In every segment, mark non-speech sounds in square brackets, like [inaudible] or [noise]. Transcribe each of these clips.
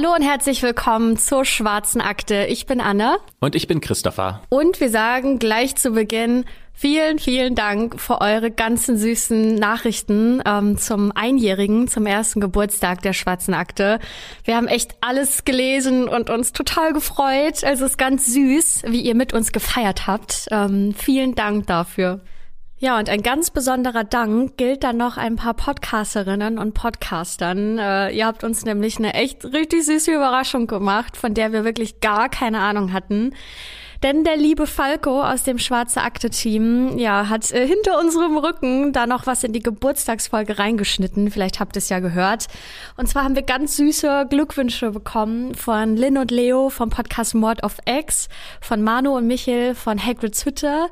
Hallo und herzlich willkommen zur Schwarzen Akte. Ich bin Anne. Und ich bin Christopher. Und wir sagen gleich zu Beginn vielen, vielen Dank für eure ganzen süßen Nachrichten ähm, zum Einjährigen, zum ersten Geburtstag der Schwarzen Akte. Wir haben echt alles gelesen und uns total gefreut. Also es ist ganz süß, wie ihr mit uns gefeiert habt. Ähm, vielen Dank dafür. Ja, und ein ganz besonderer Dank gilt dann noch ein paar Podcasterinnen und Podcastern. Äh, ihr habt uns nämlich eine echt richtig süße Überraschung gemacht, von der wir wirklich gar keine Ahnung hatten. Denn der liebe Falco aus dem Schwarze Akte Team, ja, hat äh, hinter unserem Rücken da noch was in die Geburtstagsfolge reingeschnitten. Vielleicht habt ihr es ja gehört. Und zwar haben wir ganz süße Glückwünsche bekommen von Lynn und Leo vom Podcast Mord of X, von Manu und Michel von Hagrid's Hütte,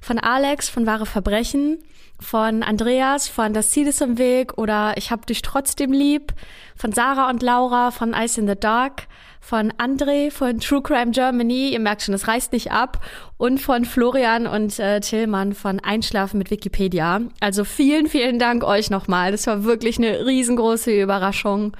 von Alex von Wahre Verbrechen, von Andreas von Das Ziel ist im Weg oder Ich hab dich trotzdem lieb, von Sarah und Laura von Ice in the Dark, von André von True Crime Germany, ihr merkt schon, es reißt nicht ab, und von Florian und äh, Tillmann von Einschlafen mit Wikipedia. Also vielen, vielen Dank euch nochmal. Das war wirklich eine riesengroße Überraschung.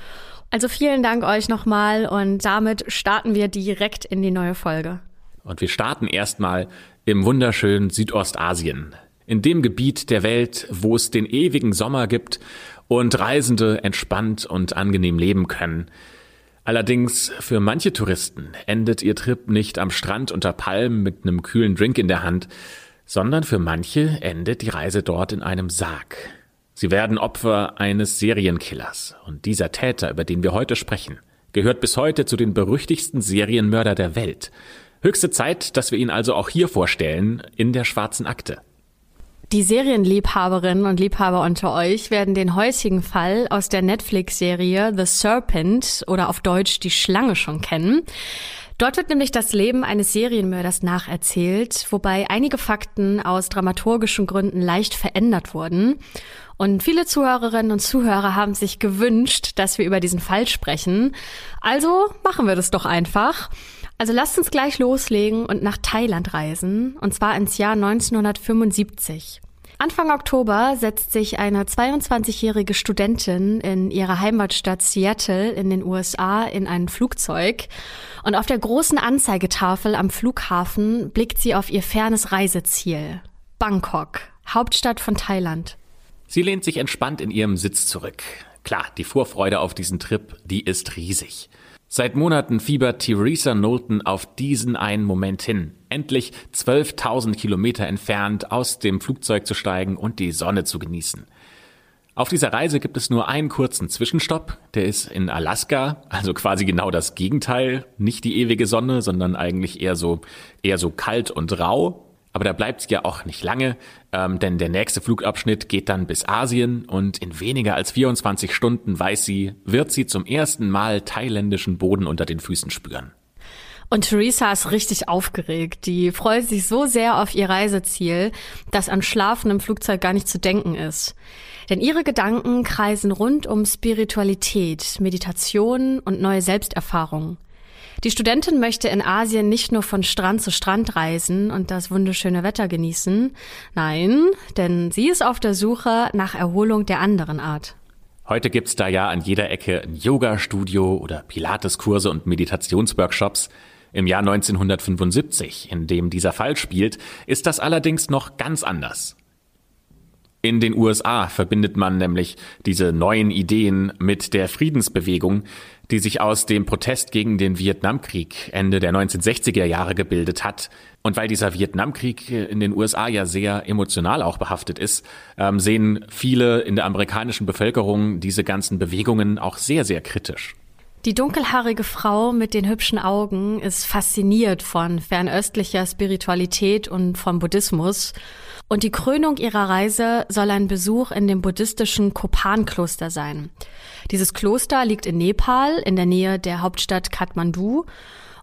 Also vielen Dank euch nochmal und damit starten wir direkt in die neue Folge. Und wir starten erstmal im wunderschönen Südostasien. In dem Gebiet der Welt, wo es den ewigen Sommer gibt und Reisende entspannt und angenehm leben können. Allerdings für manche Touristen endet ihr Trip nicht am Strand unter Palmen mit einem kühlen Drink in der Hand, sondern für manche endet die Reise dort in einem Sarg. Sie werden Opfer eines Serienkillers und dieser Täter, über den wir heute sprechen, gehört bis heute zu den berüchtigsten Serienmörder der Welt. Höchste Zeit, dass wir ihn also auch hier vorstellen in der schwarzen Akte. Die Serienliebhaberinnen und Liebhaber unter euch werden den heutigen Fall aus der Netflix-Serie The Serpent oder auf Deutsch Die Schlange schon kennen. Dort wird nämlich das Leben eines Serienmörders nacherzählt, wobei einige Fakten aus dramaturgischen Gründen leicht verändert wurden. Und viele Zuhörerinnen und Zuhörer haben sich gewünscht, dass wir über diesen Fall sprechen. Also machen wir das doch einfach. Also lasst uns gleich loslegen und nach Thailand reisen, und zwar ins Jahr 1975. Anfang Oktober setzt sich eine 22-jährige Studentin in ihrer Heimatstadt Seattle in den USA in ein Flugzeug und auf der großen Anzeigetafel am Flughafen blickt sie auf ihr fernes Reiseziel, Bangkok, Hauptstadt von Thailand. Sie lehnt sich entspannt in ihrem Sitz zurück. Klar, die Vorfreude auf diesen Trip, die ist riesig. Seit Monaten fiebert Theresa Knowlton auf diesen einen Moment hin, endlich 12.000 Kilometer entfernt aus dem Flugzeug zu steigen und die Sonne zu genießen. Auf dieser Reise gibt es nur einen kurzen Zwischenstopp, der ist in Alaska, also quasi genau das Gegenteil, nicht die ewige Sonne, sondern eigentlich eher so eher so kalt und rau. Aber da bleibt sie ja auch nicht lange, ähm, denn der nächste Flugabschnitt geht dann bis Asien und in weniger als 24 Stunden weiß sie, wird sie zum ersten Mal thailändischen Boden unter den Füßen spüren. Und Theresa ist richtig aufgeregt. Die freut sich so sehr auf ihr Reiseziel, dass an Schlafen im Flugzeug gar nicht zu denken ist. Denn ihre Gedanken kreisen rund um Spiritualität, Meditation und neue Selbsterfahrungen. Die Studentin möchte in Asien nicht nur von Strand zu Strand reisen und das wunderschöne Wetter genießen. Nein, denn sie ist auf der Suche nach Erholung der anderen Art. Heute gibt's da ja an jeder Ecke ein Yoga-Studio oder Pilates-Kurse und Meditationsworkshops. Im Jahr 1975, in dem dieser Fall spielt, ist das allerdings noch ganz anders. In den USA verbindet man nämlich diese neuen Ideen mit der Friedensbewegung, die sich aus dem Protest gegen den Vietnamkrieg Ende der 1960er Jahre gebildet hat. Und weil dieser Vietnamkrieg in den USA ja sehr emotional auch behaftet ist, ähm, sehen viele in der amerikanischen Bevölkerung diese ganzen Bewegungen auch sehr, sehr kritisch. Die dunkelhaarige Frau mit den hübschen Augen ist fasziniert von fernöstlicher Spiritualität und vom Buddhismus. Und die Krönung ihrer Reise soll ein Besuch in dem buddhistischen Kopan-Kloster sein. Dieses Kloster liegt in Nepal in der Nähe der Hauptstadt Kathmandu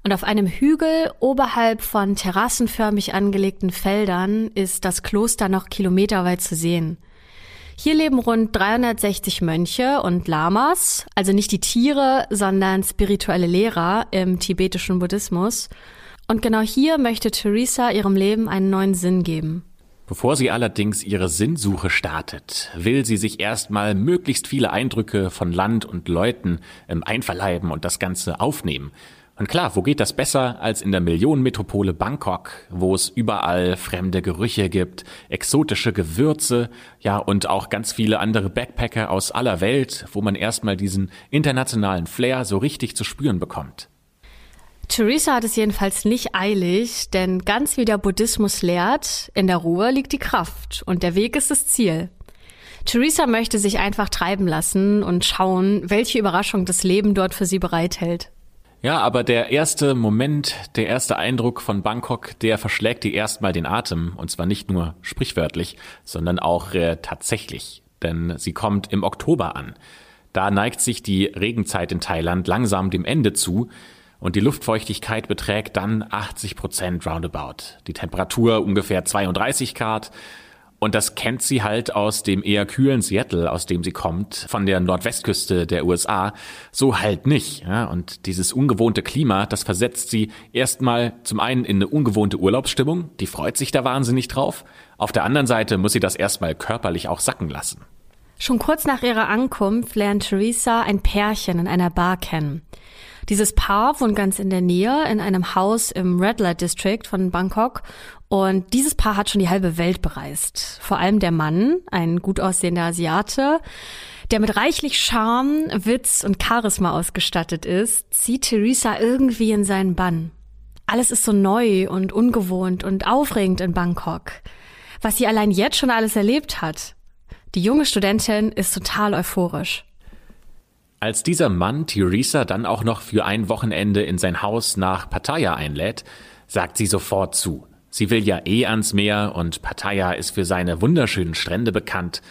und auf einem Hügel oberhalb von terrassenförmig angelegten Feldern ist das Kloster noch kilometerweit zu sehen. Hier leben rund 360 Mönche und Lamas, also nicht die Tiere, sondern spirituelle Lehrer im tibetischen Buddhismus. Und genau hier möchte Theresa ihrem Leben einen neuen Sinn geben. Bevor sie allerdings ihre Sinnsuche startet, will sie sich erstmal möglichst viele Eindrücke von Land und Leuten ähm, einverleiben und das Ganze aufnehmen. Und klar, wo geht das besser als in der Millionenmetropole Bangkok, wo es überall fremde Gerüche gibt, exotische Gewürze, ja, und auch ganz viele andere Backpacker aus aller Welt, wo man erstmal diesen internationalen Flair so richtig zu spüren bekommt. Theresa hat es jedenfalls nicht eilig, denn ganz wie der Buddhismus lehrt, in der Ruhe liegt die Kraft und der Weg ist das Ziel. Theresa möchte sich einfach treiben lassen und schauen, welche Überraschung das Leben dort für sie bereithält. Ja, aber der erste Moment, der erste Eindruck von Bangkok, der verschlägt dir erstmal den Atem. Und zwar nicht nur sprichwörtlich, sondern auch äh, tatsächlich. Denn sie kommt im Oktober an. Da neigt sich die Regenzeit in Thailand langsam dem Ende zu und die Luftfeuchtigkeit beträgt dann 80 Prozent roundabout. Die Temperatur ungefähr 32 Grad. Und das kennt sie halt aus dem eher kühlen Seattle, aus dem sie kommt, von der Nordwestküste der USA, so halt nicht. Ja? Und dieses ungewohnte Klima, das versetzt sie erstmal zum einen in eine ungewohnte Urlaubsstimmung, die freut sich da wahnsinnig drauf. Auf der anderen Seite muss sie das erstmal körperlich auch sacken lassen. Schon kurz nach ihrer Ankunft lernt Theresa ein Pärchen in einer Bar kennen. Dieses Paar wohnt ganz in der Nähe in einem Haus im Red Light District von Bangkok und dieses Paar hat schon die halbe Welt bereist. Vor allem der Mann, ein gut aussehender Asiate, der mit reichlich Charme, Witz und Charisma ausgestattet ist, zieht Theresa irgendwie in seinen Bann. Alles ist so neu und ungewohnt und aufregend in Bangkok. Was sie allein jetzt schon alles erlebt hat. Die junge Studentin ist total euphorisch. Als dieser Mann Theresa dann auch noch für ein Wochenende in sein Haus nach Pattaya einlädt, sagt sie sofort zu. Sie will ja eh ans Meer und Pattaya ist für seine wunderschönen Strände bekannt.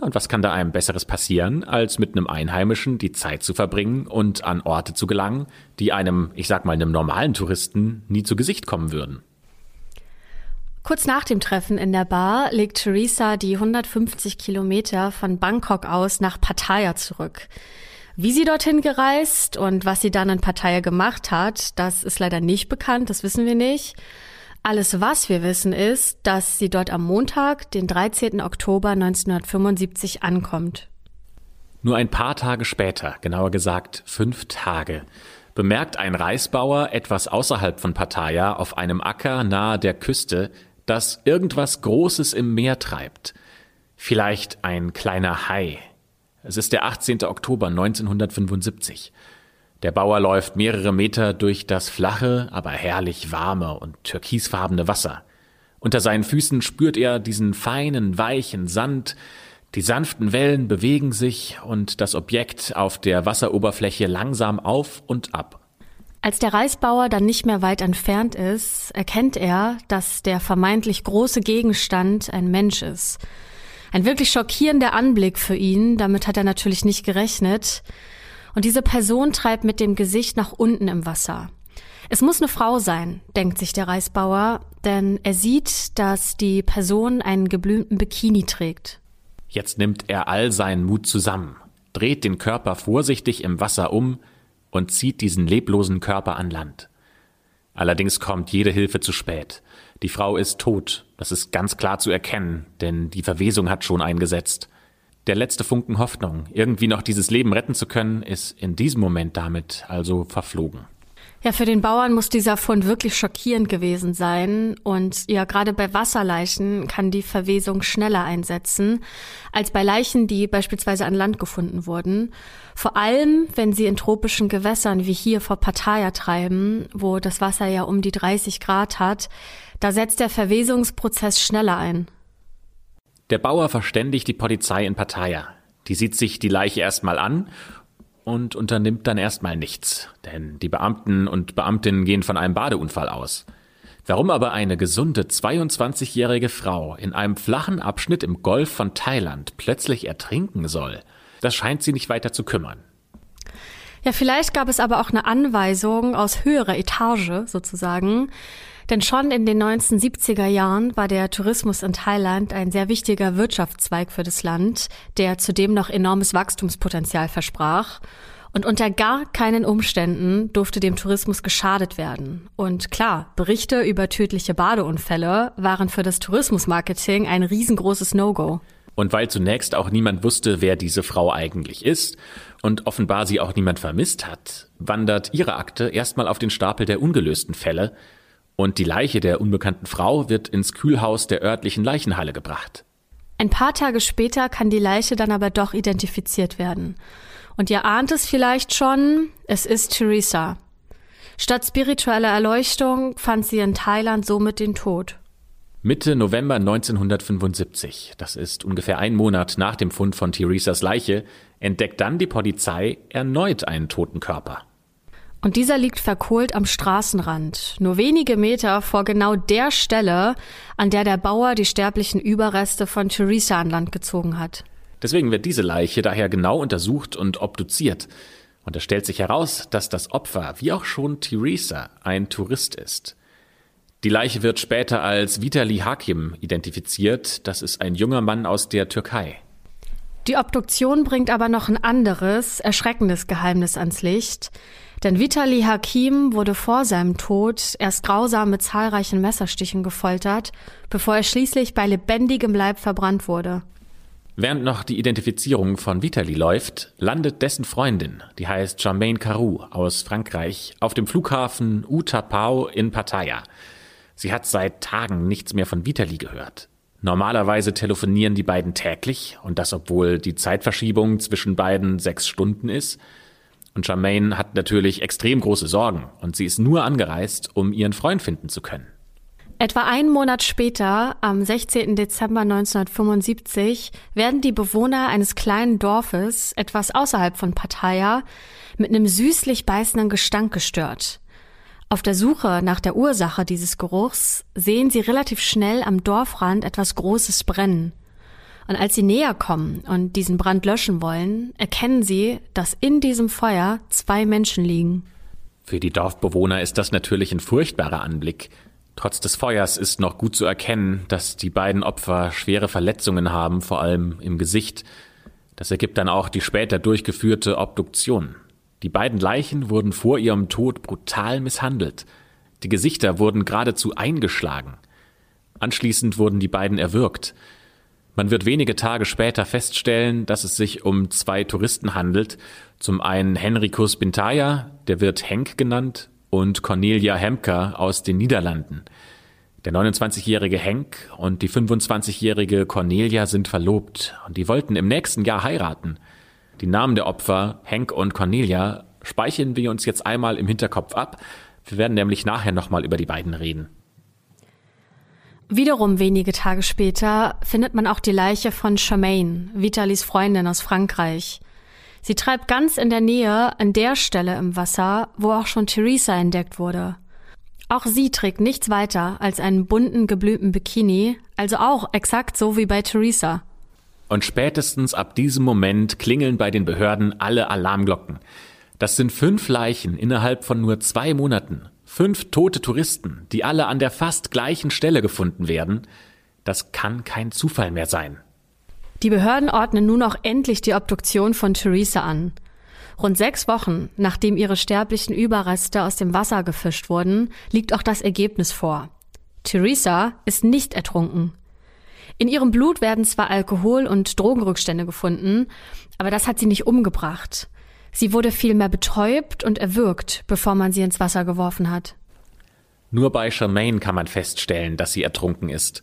Und was kann da einem Besseres passieren, als mit einem Einheimischen die Zeit zu verbringen und an Orte zu gelangen, die einem, ich sag mal, einem normalen Touristen nie zu Gesicht kommen würden? Kurz nach dem Treffen in der Bar legt Theresa die 150 Kilometer von Bangkok aus nach Pattaya zurück. Wie sie dorthin gereist und was sie dann in Partei gemacht hat, das ist leider nicht bekannt, das wissen wir nicht. Alles, was wir wissen, ist, dass sie dort am Montag, den 13. Oktober 1975 ankommt. Nur ein paar Tage später, genauer gesagt fünf Tage, bemerkt ein Reisbauer etwas außerhalb von Pattaya auf einem Acker nahe der Küste, dass irgendwas Großes im Meer treibt. Vielleicht ein kleiner Hai, es ist der 18. Oktober 1975. Der Bauer läuft mehrere Meter durch das flache, aber herrlich warme und türkisfarbene Wasser. Unter seinen Füßen spürt er diesen feinen, weichen Sand, die sanften Wellen bewegen sich und das Objekt auf der Wasseroberfläche langsam auf und ab. Als der Reisbauer dann nicht mehr weit entfernt ist, erkennt er, dass der vermeintlich große Gegenstand ein Mensch ist. Ein wirklich schockierender Anblick für ihn, damit hat er natürlich nicht gerechnet. Und diese Person treibt mit dem Gesicht nach unten im Wasser. Es muss eine Frau sein, denkt sich der Reisbauer, denn er sieht, dass die Person einen geblümten Bikini trägt. Jetzt nimmt er all seinen Mut zusammen, dreht den Körper vorsichtig im Wasser um und zieht diesen leblosen Körper an Land. Allerdings kommt jede Hilfe zu spät. Die Frau ist tot, das ist ganz klar zu erkennen, denn die Verwesung hat schon eingesetzt. Der letzte Funken Hoffnung, irgendwie noch dieses Leben retten zu können, ist in diesem Moment damit also verflogen. Ja, für den Bauern muss dieser Fund wirklich schockierend gewesen sein. Und ja, gerade bei Wasserleichen kann die Verwesung schneller einsetzen als bei Leichen, die beispielsweise an Land gefunden wurden. Vor allem, wenn sie in tropischen Gewässern wie hier vor Pattaya treiben, wo das Wasser ja um die 30 Grad hat, da setzt der Verwesungsprozess schneller ein. Der Bauer verständigt die Polizei in Pattaya. Die sieht sich die Leiche erstmal an und unternimmt dann erstmal nichts, denn die Beamten und Beamtinnen gehen von einem Badeunfall aus. Warum aber eine gesunde 22-jährige Frau in einem flachen Abschnitt im Golf von Thailand plötzlich ertrinken soll, das scheint sie nicht weiter zu kümmern. Ja, vielleicht gab es aber auch eine Anweisung aus höherer Etage sozusagen, denn schon in den 1970er Jahren war der Tourismus in Thailand ein sehr wichtiger Wirtschaftszweig für das Land, der zudem noch enormes Wachstumspotenzial versprach. Und unter gar keinen Umständen durfte dem Tourismus geschadet werden. Und klar, Berichte über tödliche Badeunfälle waren für das Tourismusmarketing ein riesengroßes No-Go. Und weil zunächst auch niemand wusste, wer diese Frau eigentlich ist und offenbar sie auch niemand vermisst hat, wandert ihre Akte erstmal auf den Stapel der ungelösten Fälle und die Leiche der unbekannten Frau wird ins Kühlhaus der örtlichen Leichenhalle gebracht. Ein paar Tage später kann die Leiche dann aber doch identifiziert werden. Und ihr ahnt es vielleicht schon, es ist Theresa. Statt spiritueller Erleuchtung fand sie in Thailand somit den Tod. Mitte November 1975, das ist ungefähr ein Monat nach dem Fund von Theresas Leiche, entdeckt dann die Polizei erneut einen toten Körper. Und dieser liegt verkohlt am Straßenrand, nur wenige Meter vor genau der Stelle, an der der Bauer die sterblichen Überreste von Theresa an Land gezogen hat. Deswegen wird diese Leiche daher genau untersucht und obduziert. Und es stellt sich heraus, dass das Opfer, wie auch schon Theresa, ein Tourist ist. Die Leiche wird später als Vitali Hakim identifiziert. Das ist ein junger Mann aus der Türkei. Die Obduktion bringt aber noch ein anderes, erschreckendes Geheimnis ans Licht. Denn Vitali Hakim wurde vor seinem Tod erst grausam mit zahlreichen Messerstichen gefoltert, bevor er schließlich bei lebendigem Leib verbrannt wurde. Während noch die Identifizierung von Vitali läuft, landet dessen Freundin, die heißt Jermaine Caroux aus Frankreich, auf dem Flughafen Utapao in Pattaya. Sie hat seit Tagen nichts mehr von Vitali gehört. Normalerweise telefonieren die beiden täglich, und das obwohl die Zeitverschiebung zwischen beiden sechs Stunden ist. Und Jermaine hat natürlich extrem große Sorgen, und sie ist nur angereist, um ihren Freund finden zu können. Etwa einen Monat später, am 16. Dezember 1975, werden die Bewohner eines kleinen Dorfes etwas außerhalb von Pattaya mit einem süßlich beißenden Gestank gestört. Auf der Suche nach der Ursache dieses Geruchs sehen sie relativ schnell am Dorfrand etwas Großes brennen. Und als sie näher kommen und diesen Brand löschen wollen, erkennen sie, dass in diesem Feuer zwei Menschen liegen. Für die Dorfbewohner ist das natürlich ein furchtbarer Anblick. Trotz des Feuers ist noch gut zu erkennen, dass die beiden Opfer schwere Verletzungen haben, vor allem im Gesicht. Das ergibt dann auch die später durchgeführte Obduktion. Die beiden Leichen wurden vor ihrem Tod brutal misshandelt. Die Gesichter wurden geradezu eingeschlagen. Anschließend wurden die beiden erwürgt. Man wird wenige Tage später feststellen, dass es sich um zwei Touristen handelt. Zum einen Henrikus Bintaya, der wird Henk genannt, und Cornelia Hemker aus den Niederlanden. Der 29-jährige Henk und die 25-jährige Cornelia sind verlobt und die wollten im nächsten Jahr heiraten. Die Namen der Opfer, Henk und Cornelia, speichern wir uns jetzt einmal im Hinterkopf ab. Wir werden nämlich nachher nochmal über die beiden reden. Wiederum wenige Tage später findet man auch die Leiche von Charmaine, Vitalis Freundin aus Frankreich. Sie treibt ganz in der Nähe an der Stelle im Wasser, wo auch schon Theresa entdeckt wurde. Auch sie trägt nichts weiter als einen bunten geblümten Bikini, also auch exakt so wie bei Theresa. Und spätestens ab diesem Moment klingeln bei den Behörden alle Alarmglocken. Das sind fünf Leichen innerhalb von nur zwei Monaten. Fünf tote Touristen, die alle an der fast gleichen Stelle gefunden werden. Das kann kein Zufall mehr sein. Die Behörden ordnen nun auch endlich die Obduktion von Theresa an. Rund sechs Wochen, nachdem ihre sterblichen Überreste aus dem Wasser gefischt wurden, liegt auch das Ergebnis vor. Theresa ist nicht ertrunken. In ihrem Blut werden zwar Alkohol- und Drogenrückstände gefunden, aber das hat sie nicht umgebracht. Sie wurde vielmehr betäubt und erwürgt, bevor man sie ins Wasser geworfen hat. Nur bei Charmaine kann man feststellen, dass sie ertrunken ist.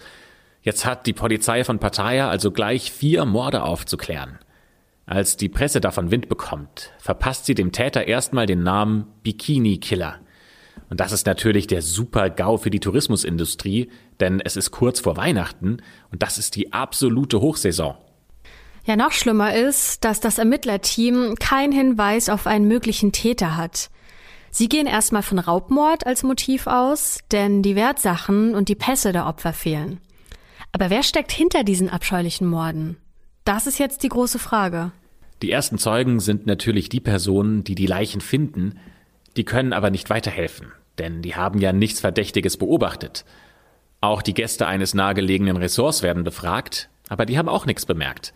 Jetzt hat die Polizei von Pattaya also gleich vier Morde aufzuklären. Als die Presse davon Wind bekommt, verpasst sie dem Täter erstmal den Namen Bikini Killer. Und das ist natürlich der super GAU für die Tourismusindustrie, denn es ist kurz vor Weihnachten und das ist die absolute Hochsaison. Ja, noch schlimmer ist, dass das Ermittlerteam keinen Hinweis auf einen möglichen Täter hat. Sie gehen erstmal von Raubmord als Motiv aus, denn die Wertsachen und die Pässe der Opfer fehlen. Aber wer steckt hinter diesen abscheulichen Morden? Das ist jetzt die große Frage. Die ersten Zeugen sind natürlich die Personen, die die Leichen finden, die können aber nicht weiterhelfen, denn die haben ja nichts Verdächtiges beobachtet. Auch die Gäste eines nahegelegenen Ressorts werden befragt, aber die haben auch nichts bemerkt.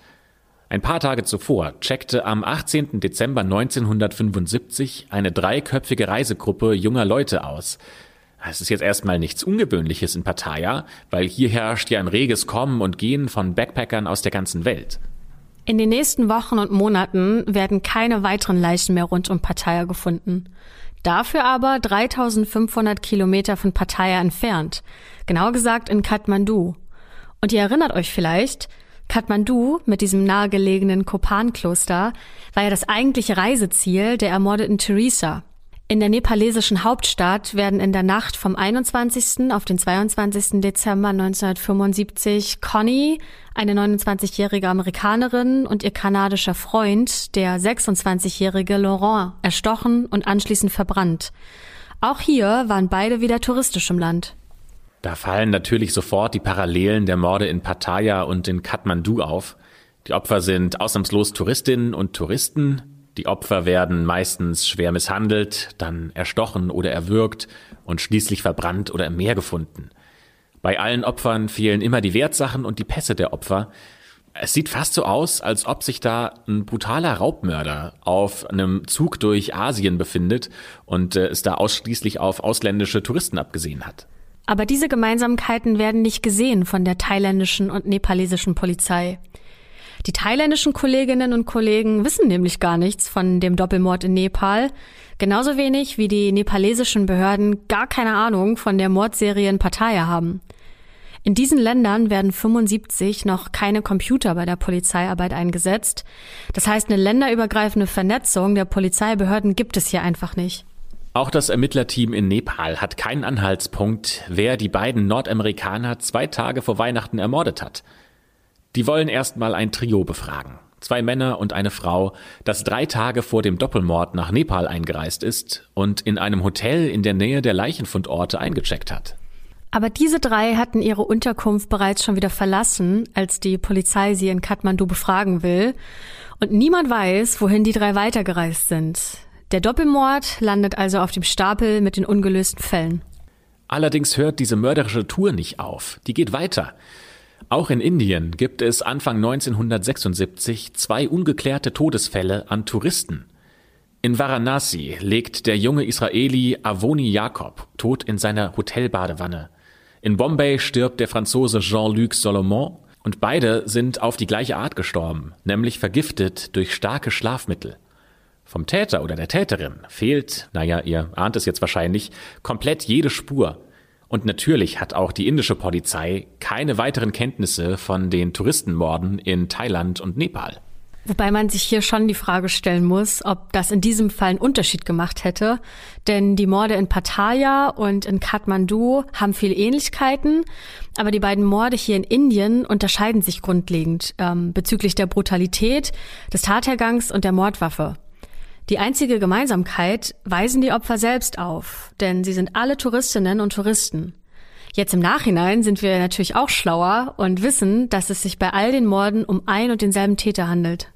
Ein paar Tage zuvor checkte am 18. Dezember 1975 eine dreiköpfige Reisegruppe junger Leute aus. Es ist jetzt erstmal nichts Ungewöhnliches in Pattaya, weil hier herrscht ja ein reges Kommen und Gehen von Backpackern aus der ganzen Welt. In den nächsten Wochen und Monaten werden keine weiteren Leichen mehr rund um Pattaya gefunden. Dafür aber 3500 Kilometer von Pattaya entfernt. Genauer gesagt in Kathmandu. Und ihr erinnert euch vielleicht, Kathmandu mit diesem nahegelegenen Kopan-Kloster war ja das eigentliche Reiseziel der ermordeten Theresa. In der nepalesischen Hauptstadt werden in der Nacht vom 21. auf den 22. Dezember 1975 Connie, eine 29-jährige Amerikanerin und ihr kanadischer Freund, der 26-jährige Laurent, erstochen und anschließend verbrannt. Auch hier waren beide wieder touristisch im Land. Da fallen natürlich sofort die Parallelen der Morde in Pattaya und in Kathmandu auf. Die Opfer sind ausnahmslos Touristinnen und Touristen. Die Opfer werden meistens schwer misshandelt, dann erstochen oder erwürgt und schließlich verbrannt oder im Meer gefunden. Bei allen Opfern fehlen immer die Wertsachen und die Pässe der Opfer. Es sieht fast so aus, als ob sich da ein brutaler Raubmörder auf einem Zug durch Asien befindet und äh, es da ausschließlich auf ausländische Touristen abgesehen hat. Aber diese Gemeinsamkeiten werden nicht gesehen von der thailändischen und nepalesischen Polizei. Die thailändischen Kolleginnen und Kollegen wissen nämlich gar nichts von dem Doppelmord in Nepal, genauso wenig wie die nepalesischen Behörden gar keine Ahnung von der Mordserie in Pattaya haben. In diesen Ländern werden 75 noch keine Computer bei der Polizeiarbeit eingesetzt. Das heißt, eine länderübergreifende Vernetzung der Polizeibehörden gibt es hier einfach nicht. Auch das Ermittlerteam in Nepal hat keinen Anhaltspunkt, wer die beiden Nordamerikaner zwei Tage vor Weihnachten ermordet hat. Die wollen erstmal ein Trio befragen. Zwei Männer und eine Frau, das drei Tage vor dem Doppelmord nach Nepal eingereist ist und in einem Hotel in der Nähe der Leichenfundorte eingecheckt hat. Aber diese drei hatten ihre Unterkunft bereits schon wieder verlassen, als die Polizei sie in Kathmandu befragen will. Und niemand weiß, wohin die drei weitergereist sind. Der Doppelmord landet also auf dem Stapel mit den ungelösten Fällen. Allerdings hört diese mörderische Tour nicht auf. Die geht weiter. Auch in Indien gibt es Anfang 1976 zwei ungeklärte Todesfälle an Touristen. In Varanasi legt der junge Israeli Avoni Jakob tot in seiner Hotelbadewanne. In Bombay stirbt der Franzose Jean-Luc Solomon und beide sind auf die gleiche Art gestorben, nämlich vergiftet durch starke Schlafmittel. Vom Täter oder der Täterin fehlt, naja, ihr ahnt es jetzt wahrscheinlich, komplett jede Spur. Und natürlich hat auch die indische Polizei keine weiteren Kenntnisse von den Touristenmorden in Thailand und Nepal. Wobei man sich hier schon die Frage stellen muss, ob das in diesem Fall einen Unterschied gemacht hätte. Denn die Morde in Pattaya und in Kathmandu haben viele Ähnlichkeiten, aber die beiden Morde hier in Indien unterscheiden sich grundlegend ähm, bezüglich der Brutalität, des Tathergangs und der Mordwaffe. Die einzige Gemeinsamkeit weisen die Opfer selbst auf, denn sie sind alle Touristinnen und Touristen. Jetzt im Nachhinein sind wir natürlich auch schlauer und wissen, dass es sich bei all den Morden um ein und denselben Täter handelt.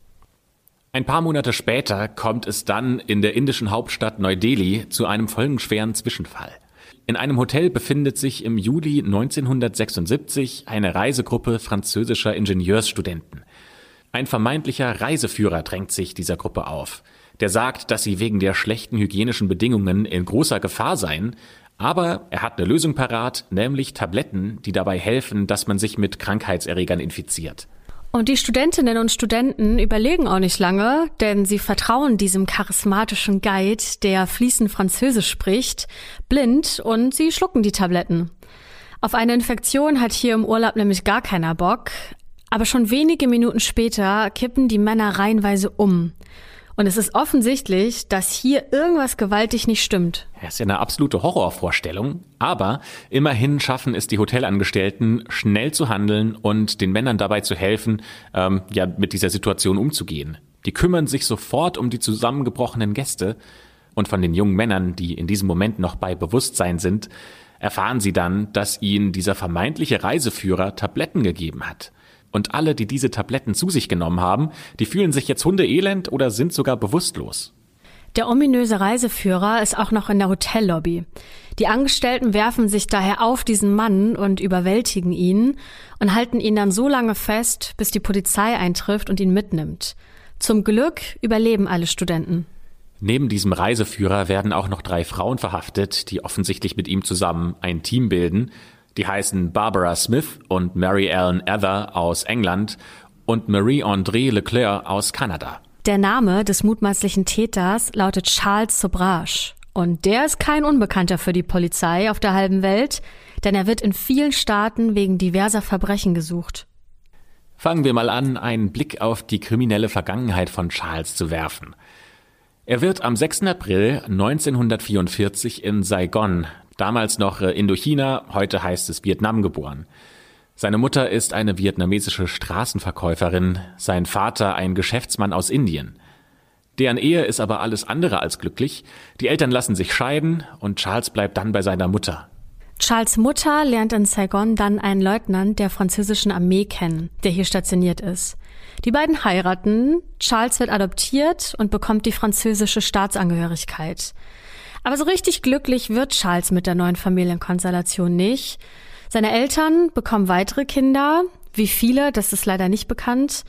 Ein paar Monate später kommt es dann in der indischen Hauptstadt Neu-Delhi zu einem folgenschweren Zwischenfall. In einem Hotel befindet sich im Juli 1976 eine Reisegruppe französischer Ingenieursstudenten. Ein vermeintlicher Reiseführer drängt sich dieser Gruppe auf der sagt, dass sie wegen der schlechten hygienischen Bedingungen in großer Gefahr seien, aber er hat eine Lösung parat, nämlich Tabletten, die dabei helfen, dass man sich mit Krankheitserregern infiziert. Und die Studentinnen und Studenten überlegen auch nicht lange, denn sie vertrauen diesem charismatischen Guide, der fließend Französisch spricht, blind und sie schlucken die Tabletten. Auf eine Infektion hat hier im Urlaub nämlich gar keiner Bock, aber schon wenige Minuten später kippen die Männer reihenweise um. Und es ist offensichtlich, dass hier irgendwas gewaltig nicht stimmt. Das ist ja eine absolute Horrorvorstellung. Aber immerhin schaffen es die Hotelangestellten, schnell zu handeln und den Männern dabei zu helfen, ähm, ja, mit dieser Situation umzugehen. Die kümmern sich sofort um die zusammengebrochenen Gäste. Und von den jungen Männern, die in diesem Moment noch bei Bewusstsein sind, erfahren sie dann, dass ihnen dieser vermeintliche Reiseführer Tabletten gegeben hat. Und alle, die diese Tabletten zu sich genommen haben, die fühlen sich jetzt hundeelend oder sind sogar bewusstlos. Der ominöse Reiseführer ist auch noch in der Hotellobby. Die Angestellten werfen sich daher auf diesen Mann und überwältigen ihn und halten ihn dann so lange fest, bis die Polizei eintrifft und ihn mitnimmt. Zum Glück überleben alle Studenten. Neben diesem Reiseführer werden auch noch drei Frauen verhaftet, die offensichtlich mit ihm zusammen ein Team bilden. Die heißen Barbara Smith und Mary Ellen Ether aus England und Marie-André Leclerc aus Kanada. Der Name des mutmaßlichen Täters lautet Charles Sobrage. Und der ist kein Unbekannter für die Polizei auf der halben Welt, denn er wird in vielen Staaten wegen diverser Verbrechen gesucht. Fangen wir mal an, einen Blick auf die kriminelle Vergangenheit von Charles zu werfen. Er wird am 6. April 1944 in Saigon, damals noch äh, Indochina, heute heißt es Vietnam, geboren. Seine Mutter ist eine vietnamesische Straßenverkäuferin, sein Vater ein Geschäftsmann aus Indien. Deren Ehe ist aber alles andere als glücklich. Die Eltern lassen sich scheiden und Charles bleibt dann bei seiner Mutter. Charles Mutter lernt in Saigon dann einen Leutnant der französischen Armee kennen, der hier stationiert ist. Die beiden heiraten, Charles wird adoptiert und bekommt die französische Staatsangehörigkeit. Aber so richtig glücklich wird Charles mit der neuen Familienkonstellation nicht. Seine Eltern bekommen weitere Kinder, wie viele, das ist leider nicht bekannt,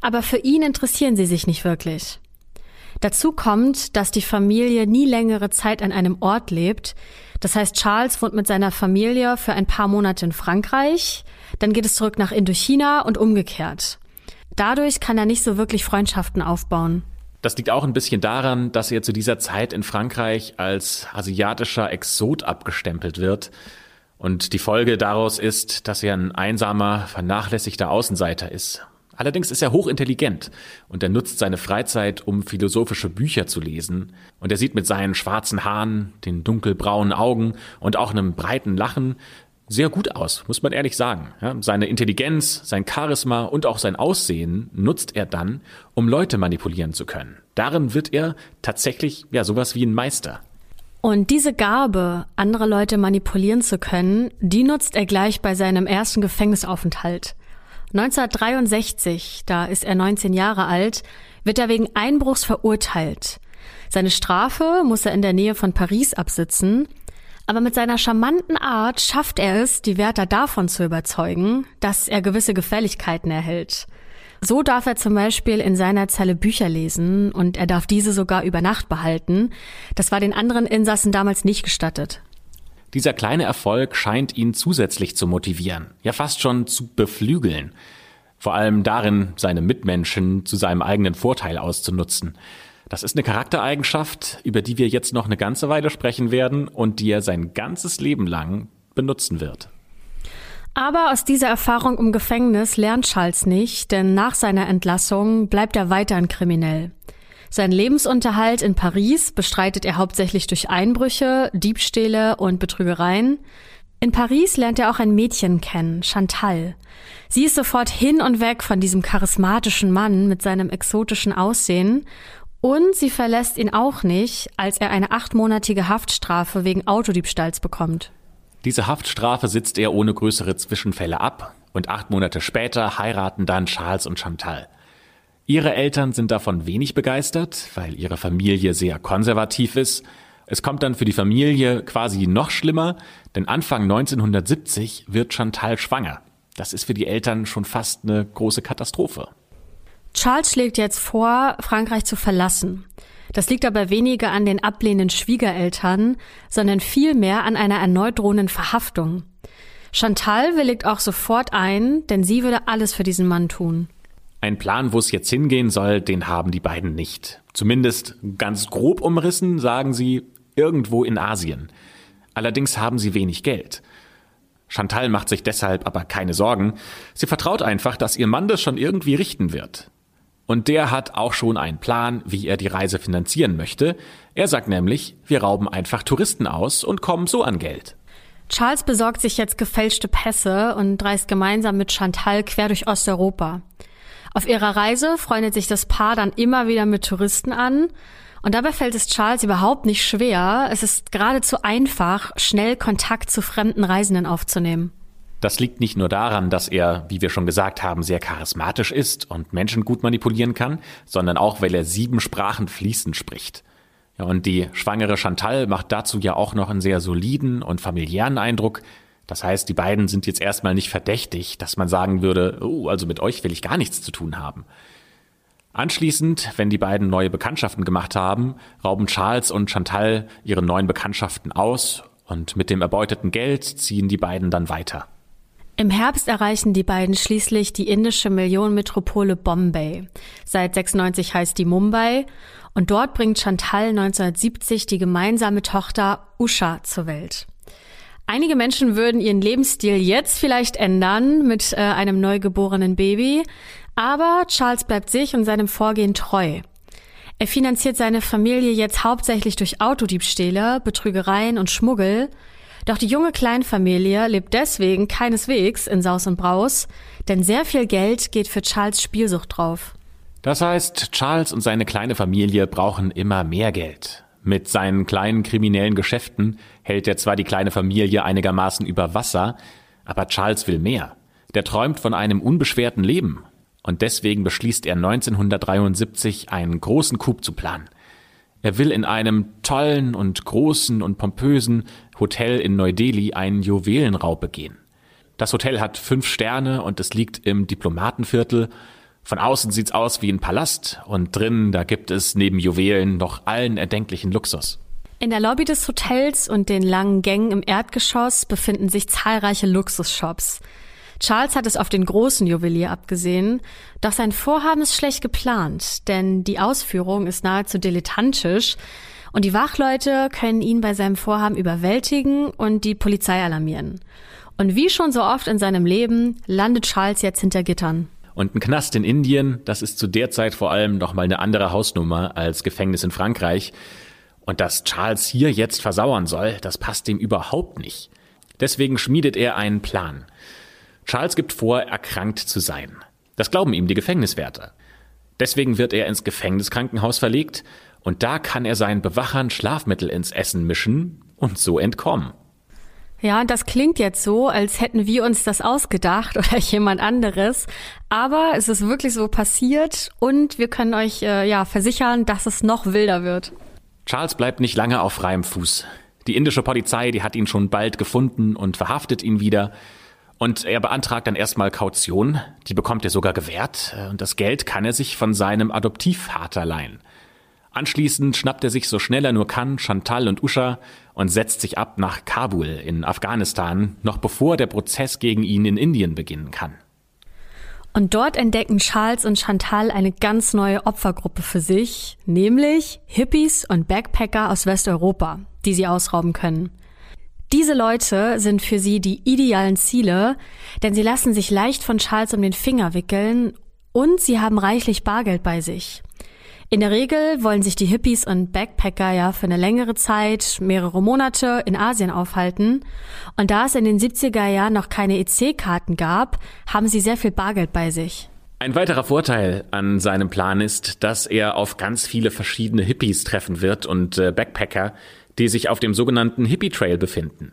aber für ihn interessieren sie sich nicht wirklich. Dazu kommt, dass die Familie nie längere Zeit an einem Ort lebt. Das heißt, Charles wohnt mit seiner Familie für ein paar Monate in Frankreich, dann geht es zurück nach Indochina und umgekehrt. Dadurch kann er nicht so wirklich Freundschaften aufbauen. Das liegt auch ein bisschen daran, dass er zu dieser Zeit in Frankreich als asiatischer Exot abgestempelt wird. Und die Folge daraus ist, dass er ein einsamer, vernachlässigter Außenseiter ist. Allerdings ist er hochintelligent und er nutzt seine Freizeit, um philosophische Bücher zu lesen. Und er sieht mit seinen schwarzen Haaren, den dunkelbraunen Augen und auch einem breiten Lachen sehr gut aus, muss man ehrlich sagen. Ja, seine Intelligenz, sein Charisma und auch sein Aussehen nutzt er dann, um Leute manipulieren zu können. Darin wird er tatsächlich ja sowas wie ein Meister. Und diese Gabe, andere Leute manipulieren zu können, die nutzt er gleich bei seinem ersten Gefängnisaufenthalt. 1963, da ist er 19 Jahre alt, wird er wegen Einbruchs verurteilt. Seine Strafe muss er in der Nähe von Paris absitzen aber mit seiner charmanten Art schafft er es, die Wärter davon zu überzeugen, dass er gewisse Gefälligkeiten erhält. So darf er zum Beispiel in seiner Zelle Bücher lesen und er darf diese sogar über Nacht behalten. Das war den anderen Insassen damals nicht gestattet. Dieser kleine Erfolg scheint ihn zusätzlich zu motivieren, ja fast schon zu beflügeln. Vor allem darin, seine Mitmenschen zu seinem eigenen Vorteil auszunutzen. Das ist eine Charaktereigenschaft, über die wir jetzt noch eine ganze Weile sprechen werden und die er sein ganzes Leben lang benutzen wird. Aber aus dieser Erfahrung im Gefängnis lernt Charles nicht, denn nach seiner Entlassung bleibt er weiterhin kriminell. Sein Lebensunterhalt in Paris bestreitet er hauptsächlich durch Einbrüche, Diebstähle und Betrügereien. In Paris lernt er auch ein Mädchen kennen, Chantal. Sie ist sofort hin und weg von diesem charismatischen Mann mit seinem exotischen Aussehen und sie verlässt ihn auch nicht, als er eine achtmonatige Haftstrafe wegen Autodiebstahls bekommt. Diese Haftstrafe sitzt er ohne größere Zwischenfälle ab und acht Monate später heiraten dann Charles und Chantal. Ihre Eltern sind davon wenig begeistert, weil ihre Familie sehr konservativ ist. Es kommt dann für die Familie quasi noch schlimmer, denn Anfang 1970 wird Chantal schwanger. Das ist für die Eltern schon fast eine große Katastrophe. Charles schlägt jetzt vor, Frankreich zu verlassen. Das liegt aber weniger an den ablehnenden Schwiegereltern, sondern vielmehr an einer erneut drohenden Verhaftung. Chantal willigt auch sofort ein, denn sie würde alles für diesen Mann tun. Ein Plan, wo es jetzt hingehen soll, den haben die beiden nicht. Zumindest ganz grob umrissen sagen sie irgendwo in Asien. Allerdings haben sie wenig Geld. Chantal macht sich deshalb aber keine Sorgen. Sie vertraut einfach, dass ihr Mann das schon irgendwie richten wird. Und der hat auch schon einen Plan, wie er die Reise finanzieren möchte. Er sagt nämlich, wir rauben einfach Touristen aus und kommen so an Geld. Charles besorgt sich jetzt gefälschte Pässe und reist gemeinsam mit Chantal quer durch Osteuropa. Auf ihrer Reise freundet sich das Paar dann immer wieder mit Touristen an. Und dabei fällt es Charles überhaupt nicht schwer. Es ist geradezu einfach, schnell Kontakt zu fremden Reisenden aufzunehmen. Das liegt nicht nur daran, dass er, wie wir schon gesagt haben, sehr charismatisch ist und Menschen gut manipulieren kann, sondern auch, weil er sieben Sprachen fließend spricht. Ja, und die schwangere Chantal macht dazu ja auch noch einen sehr soliden und familiären Eindruck. Das heißt, die beiden sind jetzt erstmal nicht verdächtig, dass man sagen würde, oh, also mit euch will ich gar nichts zu tun haben. Anschließend, wenn die beiden neue Bekanntschaften gemacht haben, rauben Charles und Chantal ihre neuen Bekanntschaften aus und mit dem erbeuteten Geld ziehen die beiden dann weiter. Im Herbst erreichen die beiden schließlich die indische Millionenmetropole Bombay. Seit 96 heißt die Mumbai und dort bringt Chantal 1970 die gemeinsame Tochter Usha zur Welt. Einige Menschen würden ihren Lebensstil jetzt vielleicht ändern mit äh, einem neugeborenen Baby, aber Charles bleibt sich und seinem Vorgehen treu. Er finanziert seine Familie jetzt hauptsächlich durch Autodiebstähle, Betrügereien und Schmuggel. Doch die junge Kleinfamilie lebt deswegen keineswegs in Saus und Braus, denn sehr viel Geld geht für Charles Spielsucht drauf. Das heißt, Charles und seine kleine Familie brauchen immer mehr Geld. Mit seinen kleinen kriminellen Geschäften hält er zwar die kleine Familie einigermaßen über Wasser, aber Charles will mehr. Der träumt von einem unbeschwerten Leben. Und deswegen beschließt er 1973 einen großen Coup zu planen. Er will in einem tollen und großen und pompösen Hotel in Neu-Delhi einen Juwelenraub begehen. Das Hotel hat fünf Sterne und es liegt im Diplomatenviertel von außen sieht's aus wie ein Palast und drin, da gibt es neben Juwelen noch allen erdenklichen Luxus. In der Lobby des Hotels und den langen Gängen im Erdgeschoss befinden sich zahlreiche Luxusshops. Charles hat es auf den großen Juwelier abgesehen, doch sein Vorhaben ist schlecht geplant, denn die Ausführung ist nahezu dilettantisch und die Wachleute können ihn bei seinem Vorhaben überwältigen und die Polizei alarmieren. Und wie schon so oft in seinem Leben landet Charles jetzt hinter Gittern. Und ein Knast in Indien, das ist zu der Zeit vor allem noch mal eine andere Hausnummer als Gefängnis in Frankreich. Und dass Charles hier jetzt versauern soll, das passt ihm überhaupt nicht. Deswegen schmiedet er einen Plan. Charles gibt vor, erkrankt zu sein. Das glauben ihm die Gefängniswärter. Deswegen wird er ins Gefängniskrankenhaus verlegt und da kann er seinen Bewachern Schlafmittel ins Essen mischen und so entkommen. Ja, das klingt jetzt so, als hätten wir uns das ausgedacht [laughs] oder jemand anderes. Aber es ist wirklich so passiert und wir können euch äh, ja versichern, dass es noch wilder wird. Charles bleibt nicht lange auf freiem Fuß. Die indische Polizei, die hat ihn schon bald gefunden und verhaftet ihn wieder. Und er beantragt dann erstmal Kaution. Die bekommt er sogar gewährt. Und das Geld kann er sich von seinem Adoptivvater leihen. Anschließend schnappt er sich so schnell er nur kann Chantal und Usha und setzt sich ab nach Kabul in Afghanistan, noch bevor der Prozess gegen ihn in Indien beginnen kann. Und dort entdecken Charles und Chantal eine ganz neue Opfergruppe für sich, nämlich Hippies und Backpacker aus Westeuropa, die sie ausrauben können. Diese Leute sind für sie die idealen Ziele, denn sie lassen sich leicht von Charles um den Finger wickeln und sie haben reichlich Bargeld bei sich. In der Regel wollen sich die Hippies und Backpacker ja für eine längere Zeit, mehrere Monate in Asien aufhalten. Und da es in den 70er Jahren noch keine EC-Karten gab, haben sie sehr viel Bargeld bei sich. Ein weiterer Vorteil an seinem Plan ist, dass er auf ganz viele verschiedene Hippies treffen wird und äh, Backpacker, die sich auf dem sogenannten Hippie Trail befinden.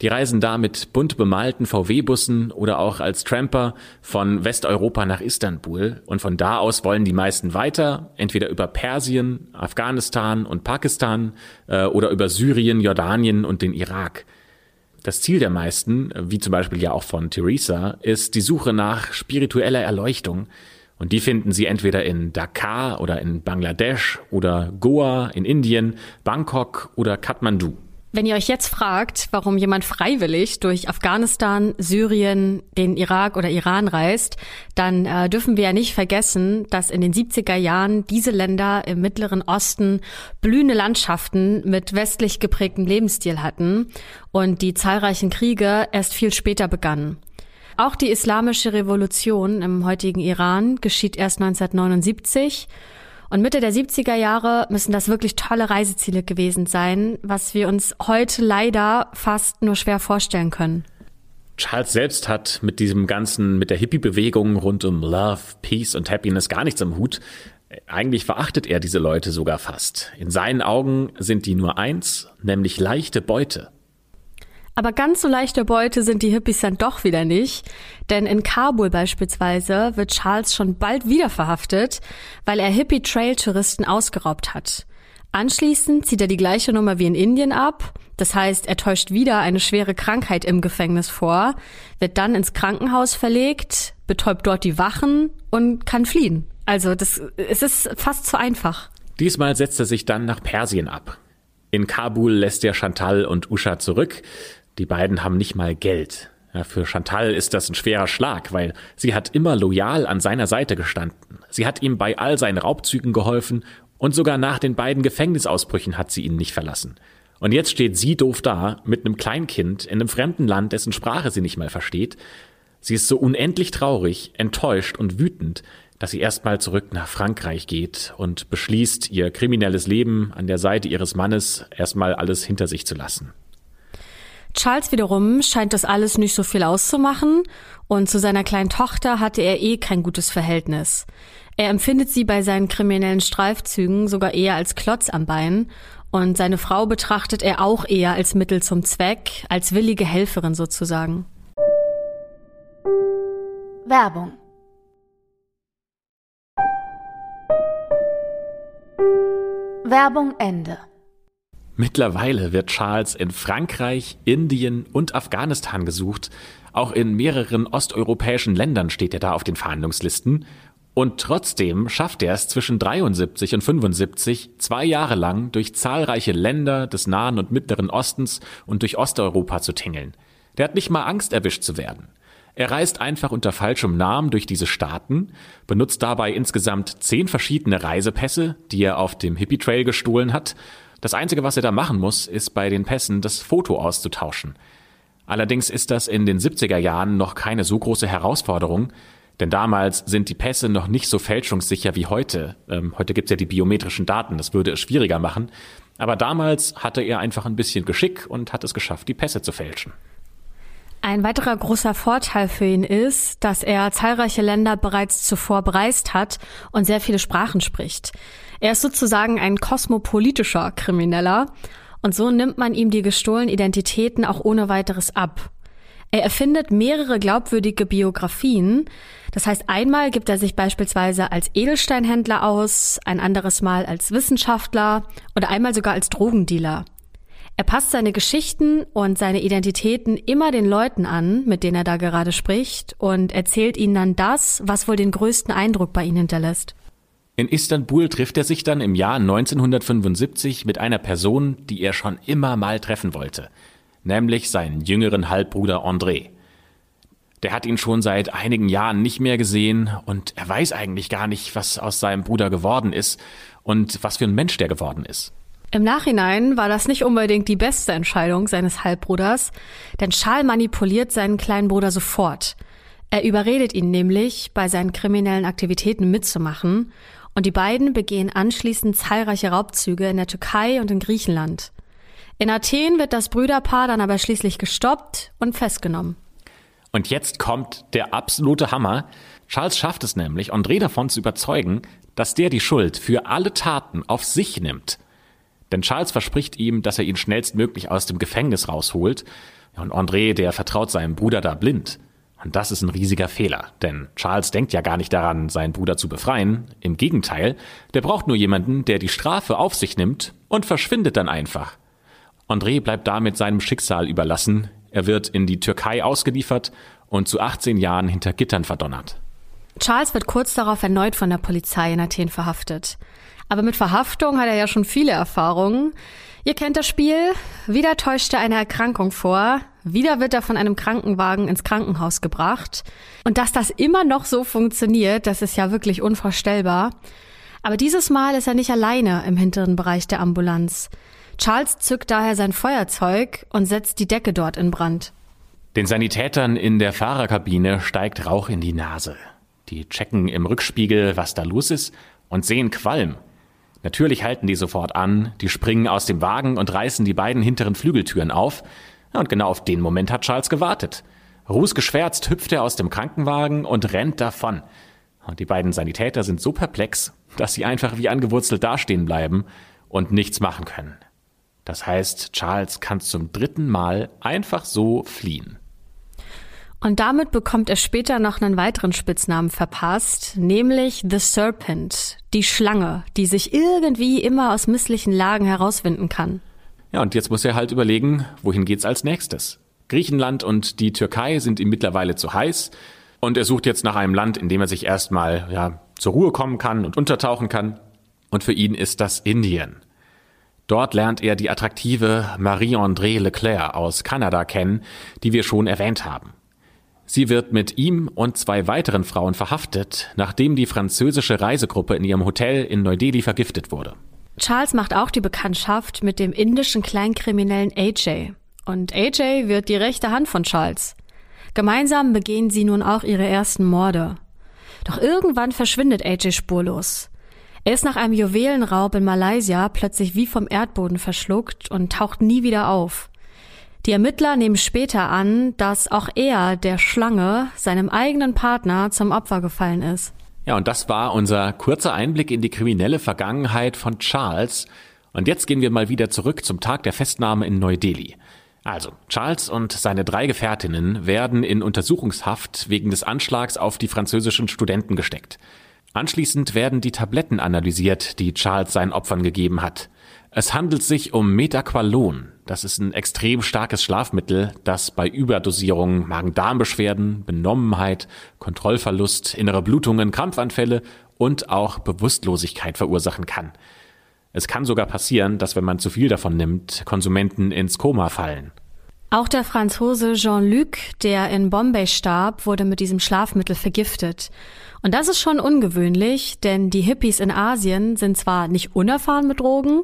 Die reisen da mit bunt bemalten VW-Bussen oder auch als Tramper von Westeuropa nach Istanbul und von da aus wollen die meisten weiter, entweder über Persien, Afghanistan und Pakistan äh, oder über Syrien, Jordanien und den Irak. Das Ziel der meisten, wie zum Beispiel ja auch von Theresa, ist die Suche nach spiritueller Erleuchtung. Und die finden sie entweder in Dakar oder in Bangladesch oder Goa in Indien, Bangkok oder Kathmandu. Wenn ihr euch jetzt fragt, warum jemand freiwillig durch Afghanistan, Syrien, den Irak oder Iran reist, dann äh, dürfen wir ja nicht vergessen, dass in den 70er Jahren diese Länder im Mittleren Osten blühende Landschaften mit westlich geprägtem Lebensstil hatten und die zahlreichen Kriege erst viel später begannen. Auch die islamische Revolution im heutigen Iran geschieht erst 1979 und Mitte der 70er Jahre müssen das wirklich tolle Reiseziele gewesen sein, was wir uns heute leider fast nur schwer vorstellen können. Charles selbst hat mit diesem ganzen, mit der Hippie-Bewegung rund um Love, Peace und Happiness gar nichts am Hut. Eigentlich verachtet er diese Leute sogar fast. In seinen Augen sind die nur eins, nämlich leichte Beute. Aber ganz so leichte Beute sind die Hippies dann doch wieder nicht, denn in Kabul beispielsweise wird Charles schon bald wieder verhaftet, weil er Hippie-Trail-Touristen ausgeraubt hat. Anschließend zieht er die gleiche Nummer wie in Indien ab. Das heißt, er täuscht wieder eine schwere Krankheit im Gefängnis vor, wird dann ins Krankenhaus verlegt, betäubt dort die Wachen und kann fliehen. Also das, es ist fast zu einfach. Diesmal setzt er sich dann nach Persien ab. In Kabul lässt er Chantal und Usha zurück. Die beiden haben nicht mal Geld. Ja, für Chantal ist das ein schwerer Schlag, weil sie hat immer loyal an seiner Seite gestanden. Sie hat ihm bei all seinen Raubzügen geholfen und sogar nach den beiden Gefängnisausbrüchen hat sie ihn nicht verlassen. Und jetzt steht sie doof da mit einem Kleinkind in einem fremden Land, dessen Sprache sie nicht mal versteht. Sie ist so unendlich traurig, enttäuscht und wütend, dass sie erstmal zurück nach Frankreich geht und beschließt, ihr kriminelles Leben an der Seite ihres Mannes erstmal alles hinter sich zu lassen. Charles wiederum scheint das alles nicht so viel auszumachen und zu seiner kleinen Tochter hatte er eh kein gutes Verhältnis. Er empfindet sie bei seinen kriminellen Streifzügen sogar eher als Klotz am Bein und seine Frau betrachtet er auch eher als Mittel zum Zweck, als willige Helferin sozusagen. Werbung Werbung Ende. Mittlerweile wird Charles in Frankreich, Indien und Afghanistan gesucht. Auch in mehreren osteuropäischen Ländern steht er da auf den Verhandlungslisten und trotzdem schafft er es zwischen 73 und 75 zwei Jahre lang durch zahlreiche Länder des Nahen und Mittleren Ostens und durch Osteuropa zu tingeln. Der hat nicht mal Angst, erwischt zu werden. Er reist einfach unter falschem Namen durch diese Staaten, benutzt dabei insgesamt zehn verschiedene Reisepässe, die er auf dem Hippie Trail gestohlen hat. Das Einzige, was er da machen muss, ist bei den Pässen das Foto auszutauschen. Allerdings ist das in den 70er Jahren noch keine so große Herausforderung, denn damals sind die Pässe noch nicht so fälschungssicher wie heute. Ähm, heute gibt's ja die biometrischen Daten, das würde es schwieriger machen. Aber damals hatte er einfach ein bisschen Geschick und hat es geschafft, die Pässe zu fälschen. Ein weiterer großer Vorteil für ihn ist, dass er zahlreiche Länder bereits zuvor bereist hat und sehr viele Sprachen spricht. Er ist sozusagen ein kosmopolitischer Krimineller und so nimmt man ihm die gestohlenen Identitäten auch ohne weiteres ab. Er erfindet mehrere glaubwürdige Biografien. Das heißt, einmal gibt er sich beispielsweise als Edelsteinhändler aus, ein anderes Mal als Wissenschaftler oder einmal sogar als Drogendealer. Er passt seine Geschichten und seine Identitäten immer den Leuten an, mit denen er da gerade spricht, und erzählt ihnen dann das, was wohl den größten Eindruck bei ihnen hinterlässt. In Istanbul trifft er sich dann im Jahr 1975 mit einer Person, die er schon immer mal treffen wollte nämlich seinen jüngeren Halbbruder André. Der hat ihn schon seit einigen Jahren nicht mehr gesehen und er weiß eigentlich gar nicht, was aus seinem Bruder geworden ist und was für ein Mensch der geworden ist. Im Nachhinein war das nicht unbedingt die beste Entscheidung seines Halbbruders, denn Charles manipuliert seinen kleinen Bruder sofort. Er überredet ihn nämlich, bei seinen kriminellen Aktivitäten mitzumachen, und die beiden begehen anschließend zahlreiche Raubzüge in der Türkei und in Griechenland. In Athen wird das Brüderpaar dann aber schließlich gestoppt und festgenommen. Und jetzt kommt der absolute Hammer. Charles schafft es nämlich, André davon zu überzeugen, dass der die Schuld für alle Taten auf sich nimmt. Denn Charles verspricht ihm, dass er ihn schnellstmöglich aus dem Gefängnis rausholt. Und André, der vertraut seinem Bruder da blind. Und das ist ein riesiger Fehler, denn Charles denkt ja gar nicht daran, seinen Bruder zu befreien. Im Gegenteil, der braucht nur jemanden, der die Strafe auf sich nimmt und verschwindet dann einfach. André bleibt damit seinem Schicksal überlassen. Er wird in die Türkei ausgeliefert und zu 18 Jahren hinter Gittern verdonnert. Charles wird kurz darauf erneut von der Polizei in Athen verhaftet. Aber mit Verhaftung hat er ja schon viele Erfahrungen. Ihr kennt das Spiel. Wieder täuscht er eine Erkrankung vor. Wieder wird er von einem Krankenwagen ins Krankenhaus gebracht. Und dass das immer noch so funktioniert, das ist ja wirklich unvorstellbar. Aber dieses Mal ist er nicht alleine im hinteren Bereich der Ambulanz. Charles zückt daher sein Feuerzeug und setzt die Decke dort in Brand. Den Sanitätern in der Fahrerkabine steigt Rauch in die Nase. Die checken im Rückspiegel, was da los ist, und sehen Qualm. Natürlich halten die sofort an, die springen aus dem Wagen und reißen die beiden hinteren Flügeltüren auf. Und genau auf den Moment hat Charles gewartet. Rußgeschwärzt hüpft er aus dem Krankenwagen und rennt davon. Und die beiden Sanitäter sind so perplex, dass sie einfach wie angewurzelt dastehen bleiben und nichts machen können. Das heißt, Charles kann zum dritten Mal einfach so fliehen. Und damit bekommt er später noch einen weiteren Spitznamen verpasst, nämlich The Serpent, die Schlange, die sich irgendwie immer aus misslichen Lagen herauswinden kann. Ja, und jetzt muss er halt überlegen, wohin geht's als nächstes? Griechenland und die Türkei sind ihm mittlerweile zu heiß und er sucht jetzt nach einem Land, in dem er sich erstmal ja, zur Ruhe kommen kann und untertauchen kann. Und für ihn ist das Indien. Dort lernt er die attraktive Marie-André Leclerc aus Kanada kennen, die wir schon erwähnt haben. Sie wird mit ihm und zwei weiteren Frauen verhaftet, nachdem die französische Reisegruppe in ihrem Hotel in Neu-Delhi vergiftet wurde. Charles macht auch die Bekanntschaft mit dem indischen Kleinkriminellen AJ. Und AJ wird die rechte Hand von Charles. Gemeinsam begehen sie nun auch ihre ersten Morde. Doch irgendwann verschwindet AJ spurlos. Er ist nach einem Juwelenraub in Malaysia plötzlich wie vom Erdboden verschluckt und taucht nie wieder auf. Die Ermittler nehmen später an, dass auch er, der Schlange, seinem eigenen Partner zum Opfer gefallen ist. Ja, und das war unser kurzer Einblick in die kriminelle Vergangenheit von Charles. Und jetzt gehen wir mal wieder zurück zum Tag der Festnahme in Neu-Delhi. Also, Charles und seine drei Gefährtinnen werden in Untersuchungshaft wegen des Anschlags auf die französischen Studenten gesteckt. Anschließend werden die Tabletten analysiert, die Charles seinen Opfern gegeben hat. Es handelt sich um Metaqualon. Das ist ein extrem starkes Schlafmittel, das bei Überdosierung Magen-Darm-Beschwerden, Benommenheit, Kontrollverlust, innere Blutungen, Krampfanfälle und auch Bewusstlosigkeit verursachen kann. Es kann sogar passieren, dass wenn man zu viel davon nimmt, Konsumenten ins Koma fallen. Auch der Franzose Jean-Luc, der in Bombay starb, wurde mit diesem Schlafmittel vergiftet. Und das ist schon ungewöhnlich, denn die Hippies in Asien sind zwar nicht unerfahren mit Drogen,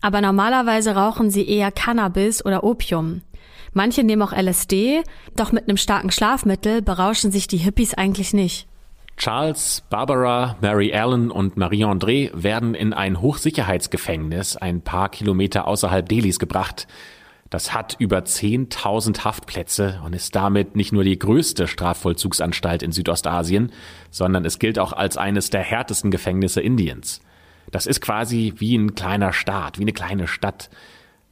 aber normalerweise rauchen sie eher Cannabis oder Opium. Manche nehmen auch LSD, doch mit einem starken Schlafmittel berauschen sich die Hippies eigentlich nicht. Charles, Barbara, Mary Allen und Marie-André werden in ein Hochsicherheitsgefängnis ein paar Kilometer außerhalb Delis gebracht. Das hat über 10.000 Haftplätze und ist damit nicht nur die größte Strafvollzugsanstalt in Südostasien, sondern es gilt auch als eines der härtesten Gefängnisse Indiens. Das ist quasi wie ein kleiner Staat, wie eine kleine Stadt.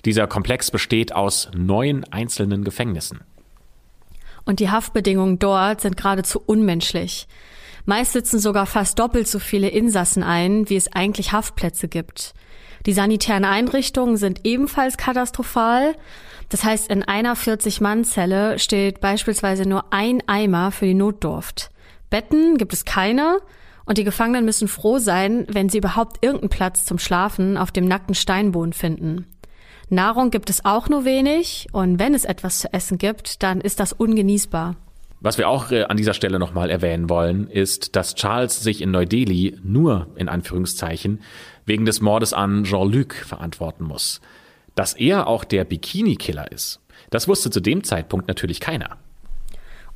Dieser Komplex besteht aus neun einzelnen Gefängnissen. Und die Haftbedingungen dort sind geradezu unmenschlich. Meist sitzen sogar fast doppelt so viele Insassen ein, wie es eigentlich Haftplätze gibt. Die sanitären Einrichtungen sind ebenfalls katastrophal. Das heißt, in einer 40-Mann-Zelle steht beispielsweise nur ein Eimer für die Notdurft. Betten gibt es keine und die Gefangenen müssen froh sein, wenn sie überhaupt irgendeinen Platz zum Schlafen auf dem nackten Steinboden finden. Nahrung gibt es auch nur wenig und wenn es etwas zu essen gibt, dann ist das ungenießbar. Was wir auch äh, an dieser Stelle nochmal erwähnen wollen, ist, dass Charles sich in Neu-Delhi nur, in Anführungszeichen, wegen des Mordes an Jean-Luc verantworten muss. Dass er auch der Bikini-Killer ist, das wusste zu dem Zeitpunkt natürlich keiner.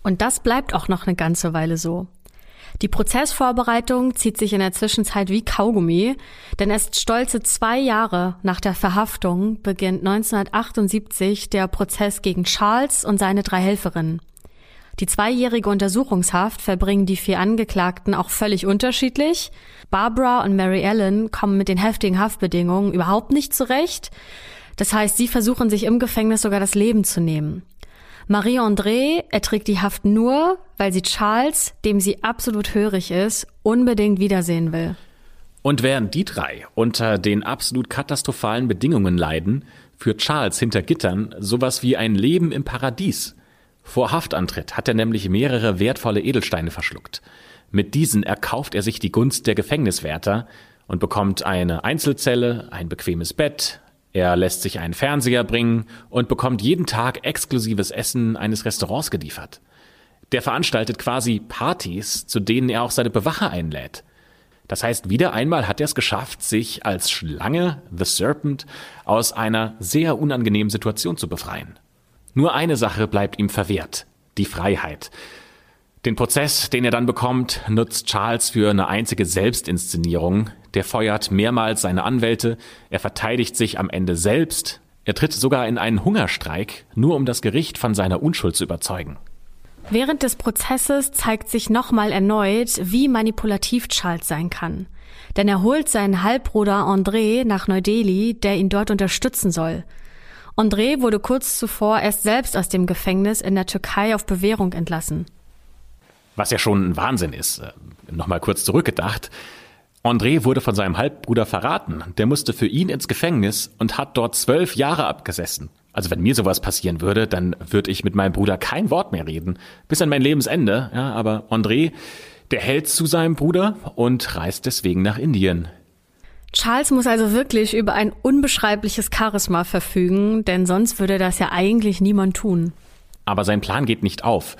Und das bleibt auch noch eine ganze Weile so. Die Prozessvorbereitung zieht sich in der Zwischenzeit wie Kaugummi, denn erst stolze zwei Jahre nach der Verhaftung beginnt 1978 der Prozess gegen Charles und seine drei Helferinnen. Die zweijährige Untersuchungshaft verbringen die vier Angeklagten auch völlig unterschiedlich. Barbara und Mary Ellen kommen mit den heftigen Haftbedingungen überhaupt nicht zurecht. Das heißt, sie versuchen sich im Gefängnis sogar das Leben zu nehmen. Marie-André erträgt die Haft nur, weil sie Charles, dem sie absolut hörig ist, unbedingt wiedersehen will. Und während die drei unter den absolut katastrophalen Bedingungen leiden, führt Charles hinter Gittern sowas wie ein Leben im Paradies. Vor Haftantritt hat er nämlich mehrere wertvolle Edelsteine verschluckt. Mit diesen erkauft er sich die Gunst der Gefängniswärter und bekommt eine Einzelzelle, ein bequemes Bett, er lässt sich einen Fernseher bringen und bekommt jeden Tag exklusives Essen eines Restaurants geliefert. Der veranstaltet quasi Partys, zu denen er auch seine Bewacher einlädt. Das heißt, wieder einmal hat er es geschafft, sich als Schlange, The Serpent, aus einer sehr unangenehmen Situation zu befreien. Nur eine Sache bleibt ihm verwehrt, die Freiheit. Den Prozess, den er dann bekommt, nutzt Charles für eine einzige Selbstinszenierung. Der feuert mehrmals seine Anwälte, er verteidigt sich am Ende selbst, er tritt sogar in einen Hungerstreik, nur um das Gericht von seiner Unschuld zu überzeugen. Während des Prozesses zeigt sich nochmal erneut, wie manipulativ Charles sein kann. Denn er holt seinen Halbbruder André nach Neu-Delhi, der ihn dort unterstützen soll. André wurde kurz zuvor erst selbst aus dem Gefängnis in der Türkei auf Bewährung entlassen. Was ja schon ein Wahnsinn ist. Äh, Nochmal kurz zurückgedacht. André wurde von seinem Halbbruder verraten. Der musste für ihn ins Gefängnis und hat dort zwölf Jahre abgesessen. Also wenn mir sowas passieren würde, dann würde ich mit meinem Bruder kein Wort mehr reden. Bis an mein Lebensende. Ja, aber André, der hält zu seinem Bruder und reist deswegen nach Indien. Charles muss also wirklich über ein unbeschreibliches Charisma verfügen, denn sonst würde das ja eigentlich niemand tun. Aber sein Plan geht nicht auf.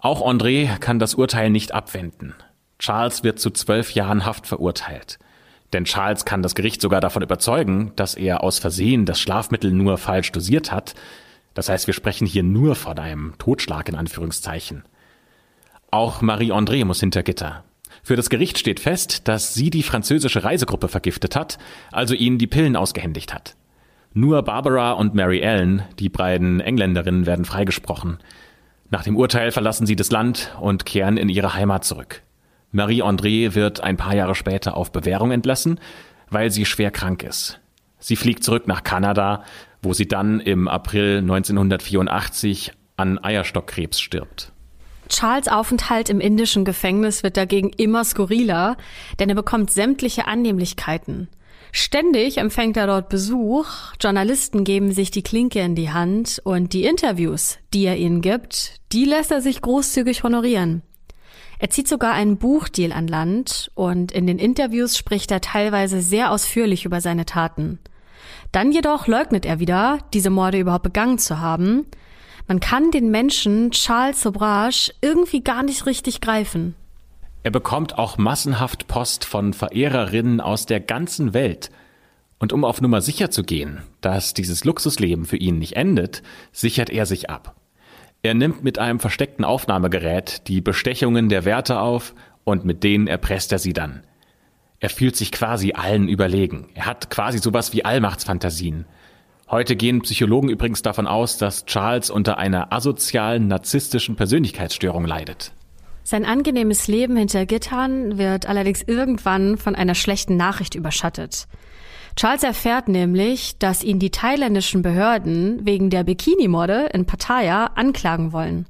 Auch André kann das Urteil nicht abwenden. Charles wird zu zwölf Jahren Haft verurteilt. Denn Charles kann das Gericht sogar davon überzeugen, dass er aus Versehen das Schlafmittel nur falsch dosiert hat. Das heißt, wir sprechen hier nur von einem Totschlag in Anführungszeichen. Auch Marie-André muss hinter Gitter. Für das Gericht steht fest, dass sie die französische Reisegruppe vergiftet hat, also ihnen die Pillen ausgehändigt hat. Nur Barbara und Mary Ellen, die beiden Engländerinnen, werden freigesprochen. Nach dem Urteil verlassen sie das Land und kehren in ihre Heimat zurück. Marie-André wird ein paar Jahre später auf Bewährung entlassen, weil sie schwer krank ist. Sie fliegt zurück nach Kanada, wo sie dann im April 1984 an Eierstockkrebs stirbt. Charles Aufenthalt im indischen Gefängnis wird dagegen immer skurriler, denn er bekommt sämtliche Annehmlichkeiten. Ständig empfängt er dort Besuch, Journalisten geben sich die Klinke in die Hand und die Interviews, die er ihnen gibt, die lässt er sich großzügig honorieren. Er zieht sogar einen Buchdeal an Land und in den Interviews spricht er teilweise sehr ausführlich über seine Taten. Dann jedoch leugnet er wieder, diese Morde überhaupt begangen zu haben. Man kann den Menschen Charles Sobrage irgendwie gar nicht richtig greifen. Er bekommt auch massenhaft Post von Verehrerinnen aus der ganzen Welt. Und um auf Nummer sicher zu gehen, dass dieses Luxusleben für ihn nicht endet, sichert er sich ab. Er nimmt mit einem versteckten Aufnahmegerät die Bestechungen der Wärter auf und mit denen erpresst er sie dann. Er fühlt sich quasi allen überlegen. Er hat quasi sowas wie Allmachtsfantasien. Heute gehen Psychologen übrigens davon aus, dass Charles unter einer asozialen, narzisstischen Persönlichkeitsstörung leidet. Sein angenehmes Leben hinter Gittern wird allerdings irgendwann von einer schlechten Nachricht überschattet. Charles erfährt nämlich, dass ihn die thailändischen Behörden wegen der Bikini-Morde in Pattaya anklagen wollen.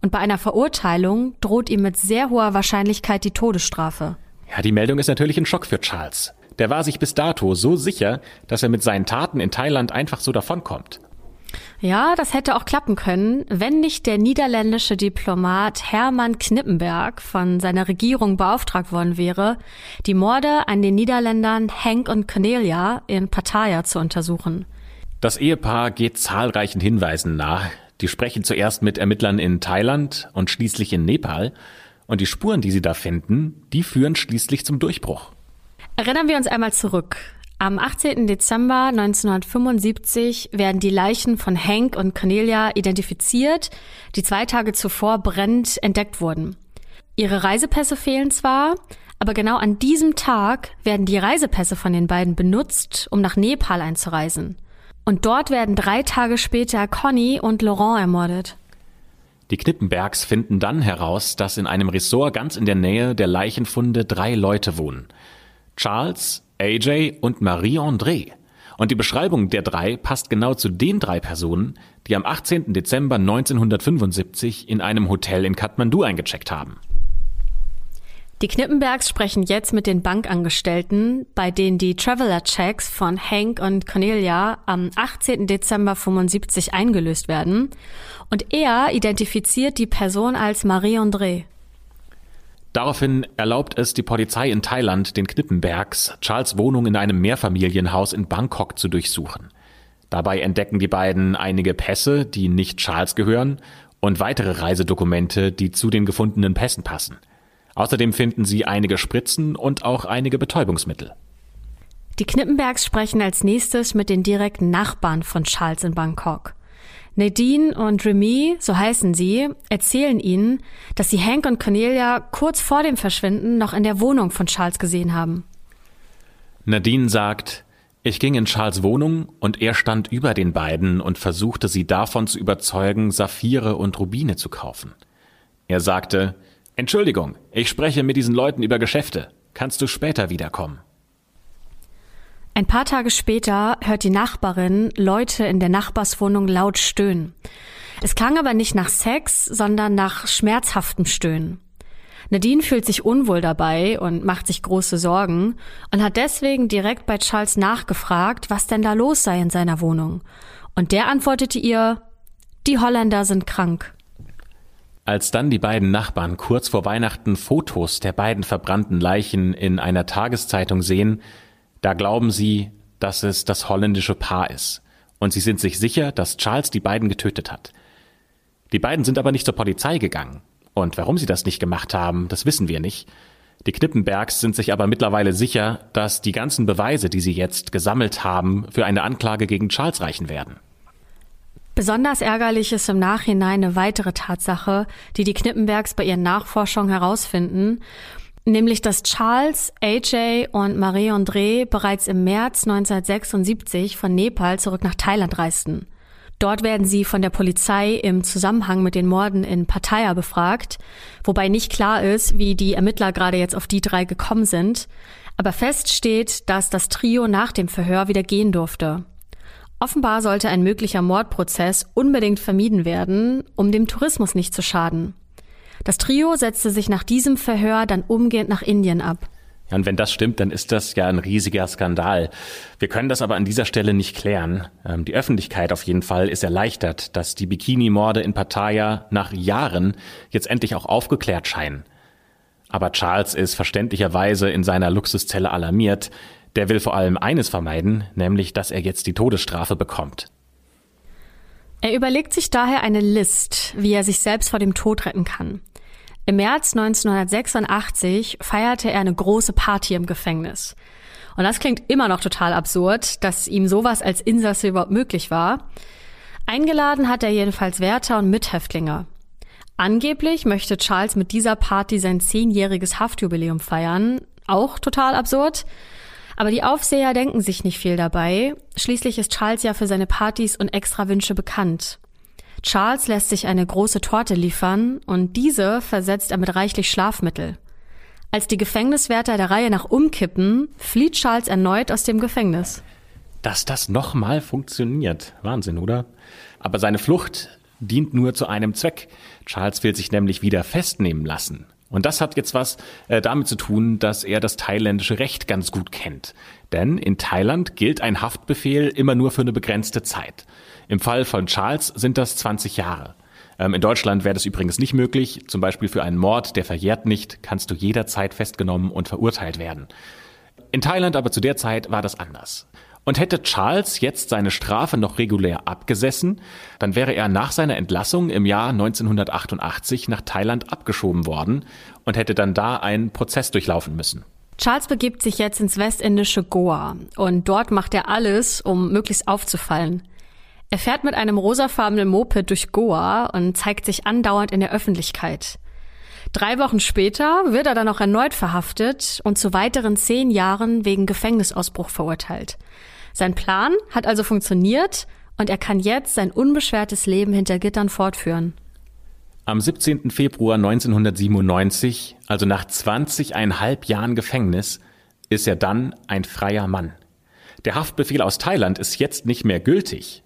Und bei einer Verurteilung droht ihm mit sehr hoher Wahrscheinlichkeit die Todesstrafe. Ja, die Meldung ist natürlich ein Schock für Charles. Der war sich bis dato so sicher, dass er mit seinen Taten in Thailand einfach so davonkommt. Ja, das hätte auch klappen können, wenn nicht der niederländische Diplomat Hermann Knippenberg von seiner Regierung beauftragt worden wäre, die Morde an den Niederländern Henk und Cornelia in Pattaya zu untersuchen. Das Ehepaar geht zahlreichen Hinweisen nach. Die sprechen zuerst mit Ermittlern in Thailand und schließlich in Nepal. Und die Spuren, die sie da finden, die führen schließlich zum Durchbruch. Erinnern wir uns einmal zurück. Am 18. Dezember 1975 werden die Leichen von Hank und Cornelia identifiziert, die zwei Tage zuvor brennend entdeckt wurden. Ihre Reisepässe fehlen zwar, aber genau an diesem Tag werden die Reisepässe von den beiden benutzt, um nach Nepal einzureisen. Und dort werden drei Tage später Conny und Laurent ermordet. Die Knippenbergs finden dann heraus, dass in einem Ressort ganz in der Nähe der Leichenfunde drei Leute wohnen. Charles, AJ und Marie-André. Und die Beschreibung der drei passt genau zu den drei Personen, die am 18. Dezember 1975 in einem Hotel in Kathmandu eingecheckt haben. Die Knippenbergs sprechen jetzt mit den Bankangestellten, bei denen die Traveler-Checks von Hank und Cornelia am 18. Dezember 75 eingelöst werden. Und er identifiziert die Person als Marie-André. Daraufhin erlaubt es die Polizei in Thailand den Knippenbergs, Charles Wohnung in einem Mehrfamilienhaus in Bangkok zu durchsuchen. Dabei entdecken die beiden einige Pässe, die nicht Charles gehören, und weitere Reisedokumente, die zu den gefundenen Pässen passen. Außerdem finden sie einige Spritzen und auch einige Betäubungsmittel. Die Knippenbergs sprechen als nächstes mit den direkten Nachbarn von Charles in Bangkok. Nadine und Remy, so heißen sie, erzählen ihnen, dass sie Hank und Cornelia kurz vor dem Verschwinden noch in der Wohnung von Charles gesehen haben. Nadine sagt, ich ging in Charles Wohnung und er stand über den beiden und versuchte sie davon zu überzeugen, Saphire und Rubine zu kaufen. Er sagte, Entschuldigung, ich spreche mit diesen Leuten über Geschäfte. Kannst du später wiederkommen? Ein paar Tage später hört die Nachbarin Leute in der Nachbarswohnung laut stöhnen. Es klang aber nicht nach Sex, sondern nach schmerzhaftem Stöhnen. Nadine fühlt sich unwohl dabei und macht sich große Sorgen und hat deswegen direkt bei Charles nachgefragt, was denn da los sei in seiner Wohnung. Und der antwortete ihr, die Holländer sind krank. Als dann die beiden Nachbarn kurz vor Weihnachten Fotos der beiden verbrannten Leichen in einer Tageszeitung sehen, da glauben sie, dass es das holländische Paar ist. Und sie sind sich sicher, dass Charles die beiden getötet hat. Die beiden sind aber nicht zur Polizei gegangen. Und warum sie das nicht gemacht haben, das wissen wir nicht. Die Knippenbergs sind sich aber mittlerweile sicher, dass die ganzen Beweise, die sie jetzt gesammelt haben, für eine Anklage gegen Charles reichen werden. Besonders ärgerlich ist im Nachhinein eine weitere Tatsache, die die Knippenbergs bei ihren Nachforschungen herausfinden, nämlich dass Charles, AJ und Marie-André bereits im März 1976 von Nepal zurück nach Thailand reisten. Dort werden sie von der Polizei im Zusammenhang mit den Morden in Pattaya befragt, wobei nicht klar ist, wie die Ermittler gerade jetzt auf die drei gekommen sind. Aber fest steht, dass das Trio nach dem Verhör wieder gehen durfte. Offenbar sollte ein möglicher Mordprozess unbedingt vermieden werden, um dem Tourismus nicht zu schaden. Das Trio setzte sich nach diesem Verhör dann umgehend nach Indien ab. Ja, und wenn das stimmt, dann ist das ja ein riesiger Skandal. Wir können das aber an dieser Stelle nicht klären. Ähm, die Öffentlichkeit auf jeden Fall ist erleichtert, dass die Bikini-Morde in Pattaya nach Jahren jetzt endlich auch aufgeklärt scheinen. Aber Charles ist verständlicherweise in seiner Luxuszelle alarmiert. Der will vor allem eines vermeiden, nämlich dass er jetzt die Todesstrafe bekommt. Er überlegt sich daher eine List, wie er sich selbst vor dem Tod retten kann. Im März 1986 feierte er eine große Party im Gefängnis. Und das klingt immer noch total absurd, dass ihm sowas als Insasse überhaupt möglich war. Eingeladen hat er jedenfalls Wärter und Mithäftlinge. Angeblich möchte Charles mit dieser Party sein zehnjähriges Haftjubiläum feiern. Auch total absurd. Aber die Aufseher denken sich nicht viel dabei. Schließlich ist Charles ja für seine Partys und Extrawünsche bekannt. Charles lässt sich eine große Torte liefern und diese versetzt er mit reichlich Schlafmittel. Als die Gefängniswärter der Reihe nach umkippen, flieht Charles erneut aus dem Gefängnis. Dass das nochmal funktioniert. Wahnsinn, oder? Aber seine Flucht dient nur zu einem Zweck. Charles will sich nämlich wieder festnehmen lassen. Und das hat jetzt was äh, damit zu tun, dass er das thailändische Recht ganz gut kennt. Denn in Thailand gilt ein Haftbefehl immer nur für eine begrenzte Zeit. Im Fall von Charles sind das 20 Jahre. Ähm, in Deutschland wäre das übrigens nicht möglich. Zum Beispiel für einen Mord, der verjährt nicht, kannst du jederzeit festgenommen und verurteilt werden. In Thailand aber zu der Zeit war das anders. Und hätte Charles jetzt seine Strafe noch regulär abgesessen, dann wäre er nach seiner Entlassung im Jahr 1988 nach Thailand abgeschoben worden und hätte dann da einen Prozess durchlaufen müssen. Charles begibt sich jetzt ins westindische Goa und dort macht er alles, um möglichst aufzufallen. Er fährt mit einem rosafarbenen Moped durch Goa und zeigt sich andauernd in der Öffentlichkeit. Drei Wochen später wird er dann auch erneut verhaftet und zu weiteren zehn Jahren wegen Gefängnisausbruch verurteilt. Sein Plan hat also funktioniert und er kann jetzt sein unbeschwertes Leben hinter Gittern fortführen. Am 17. Februar 1997, also nach 20,5 Jahren Gefängnis, ist er dann ein freier Mann. Der Haftbefehl aus Thailand ist jetzt nicht mehr gültig.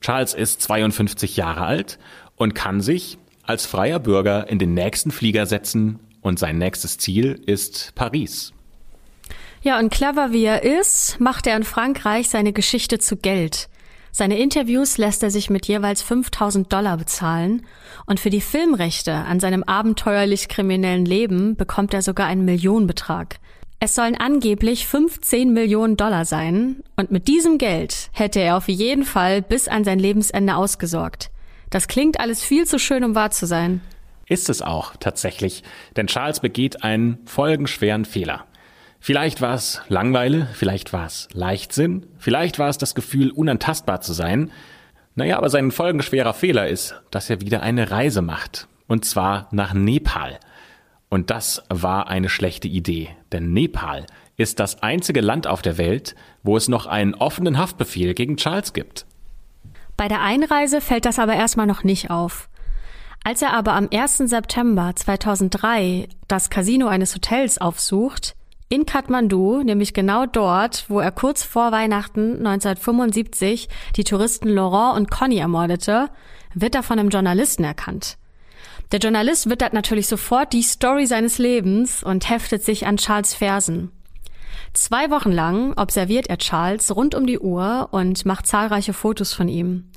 Charles ist 52 Jahre alt und kann sich als freier Bürger in den nächsten Flieger setzen und sein nächstes Ziel ist Paris. Ja, und clever wie er ist, macht er in Frankreich seine Geschichte zu Geld. Seine Interviews lässt er sich mit jeweils 5000 Dollar bezahlen und für die Filmrechte an seinem abenteuerlich kriminellen Leben bekommt er sogar einen Millionenbetrag. Es sollen angeblich 15 Millionen Dollar sein und mit diesem Geld hätte er auf jeden Fall bis an sein Lebensende ausgesorgt. Das klingt alles viel zu schön, um wahr zu sein. Ist es auch tatsächlich, denn Charles begeht einen folgenschweren Fehler. Vielleicht war es Langweile, vielleicht war es Leichtsinn, vielleicht war es das Gefühl, unantastbar zu sein. Naja, aber sein folgenschwerer Fehler ist, dass er wieder eine Reise macht. Und zwar nach Nepal. Und das war eine schlechte Idee, denn Nepal ist das einzige Land auf der Welt, wo es noch einen offenen Haftbefehl gegen Charles gibt. Bei der Einreise fällt das aber erstmal noch nicht auf. Als er aber am 1. September 2003 das Casino eines Hotels aufsucht, In Kathmandu, nämlich genau dort, wo er kurz vor Weihnachten 1975 die Touristen Laurent und Conny ermordete, wird er von einem Journalisten erkannt. Der Journalist wittert natürlich sofort die Story seines Lebens und heftet sich an Charles Fersen. Zwei Wochen lang observiert er Charles rund um die Uhr und macht zahlreiche Fotos von ihm.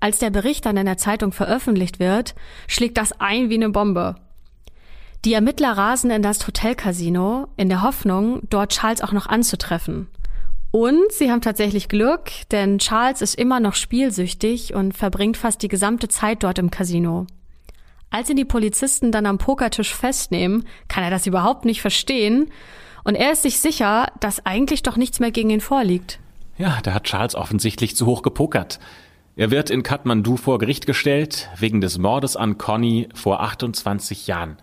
Als der Bericht dann in der Zeitung veröffentlicht wird, schlägt das ein wie eine Bombe. Die Ermittler rasen in das Hotelcasino in der Hoffnung, dort Charles auch noch anzutreffen. Und sie haben tatsächlich Glück, denn Charles ist immer noch spielsüchtig und verbringt fast die gesamte Zeit dort im Casino. Als ihn die Polizisten dann am Pokertisch festnehmen, kann er das überhaupt nicht verstehen und er ist sich sicher, dass eigentlich doch nichts mehr gegen ihn vorliegt. Ja, da hat Charles offensichtlich zu hoch gepokert. Er wird in Kathmandu vor Gericht gestellt, wegen des Mordes an Conny vor 28 Jahren.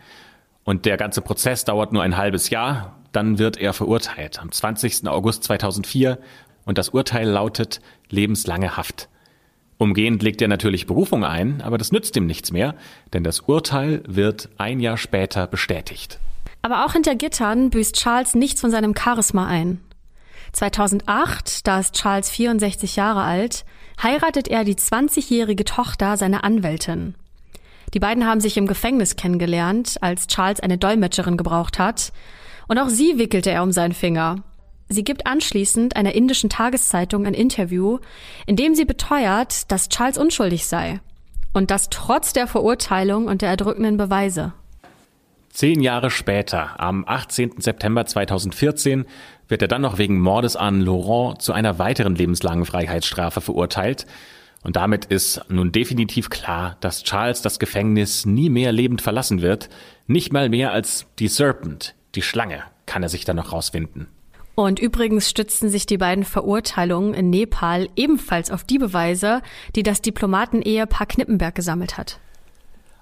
Und der ganze Prozess dauert nur ein halbes Jahr, dann wird er verurteilt am 20. August 2004 und das Urteil lautet lebenslange Haft. Umgehend legt er natürlich Berufung ein, aber das nützt ihm nichts mehr, denn das Urteil wird ein Jahr später bestätigt. Aber auch hinter Gittern büßt Charles nichts von seinem Charisma ein. 2008, da ist Charles 64 Jahre alt, heiratet er die 20-jährige Tochter seiner Anwältin. Die beiden haben sich im Gefängnis kennengelernt, als Charles eine Dolmetscherin gebraucht hat. Und auch sie wickelte er um seinen Finger. Sie gibt anschließend einer indischen Tageszeitung ein Interview, in dem sie beteuert, dass Charles unschuldig sei. Und das trotz der Verurteilung und der erdrückenden Beweise. Zehn Jahre später, am 18. September 2014, wird er dann noch wegen Mordes an Laurent zu einer weiteren lebenslangen Freiheitsstrafe verurteilt und damit ist nun definitiv klar, dass Charles das Gefängnis nie mehr lebend verlassen wird. Nicht mal mehr als die Serpent, die Schlange, kann er sich dann noch rausfinden. Und übrigens stützten sich die beiden Verurteilungen in Nepal ebenfalls auf die Beweise, die das Diplomaten-Ehepaar Knippenberg gesammelt hat.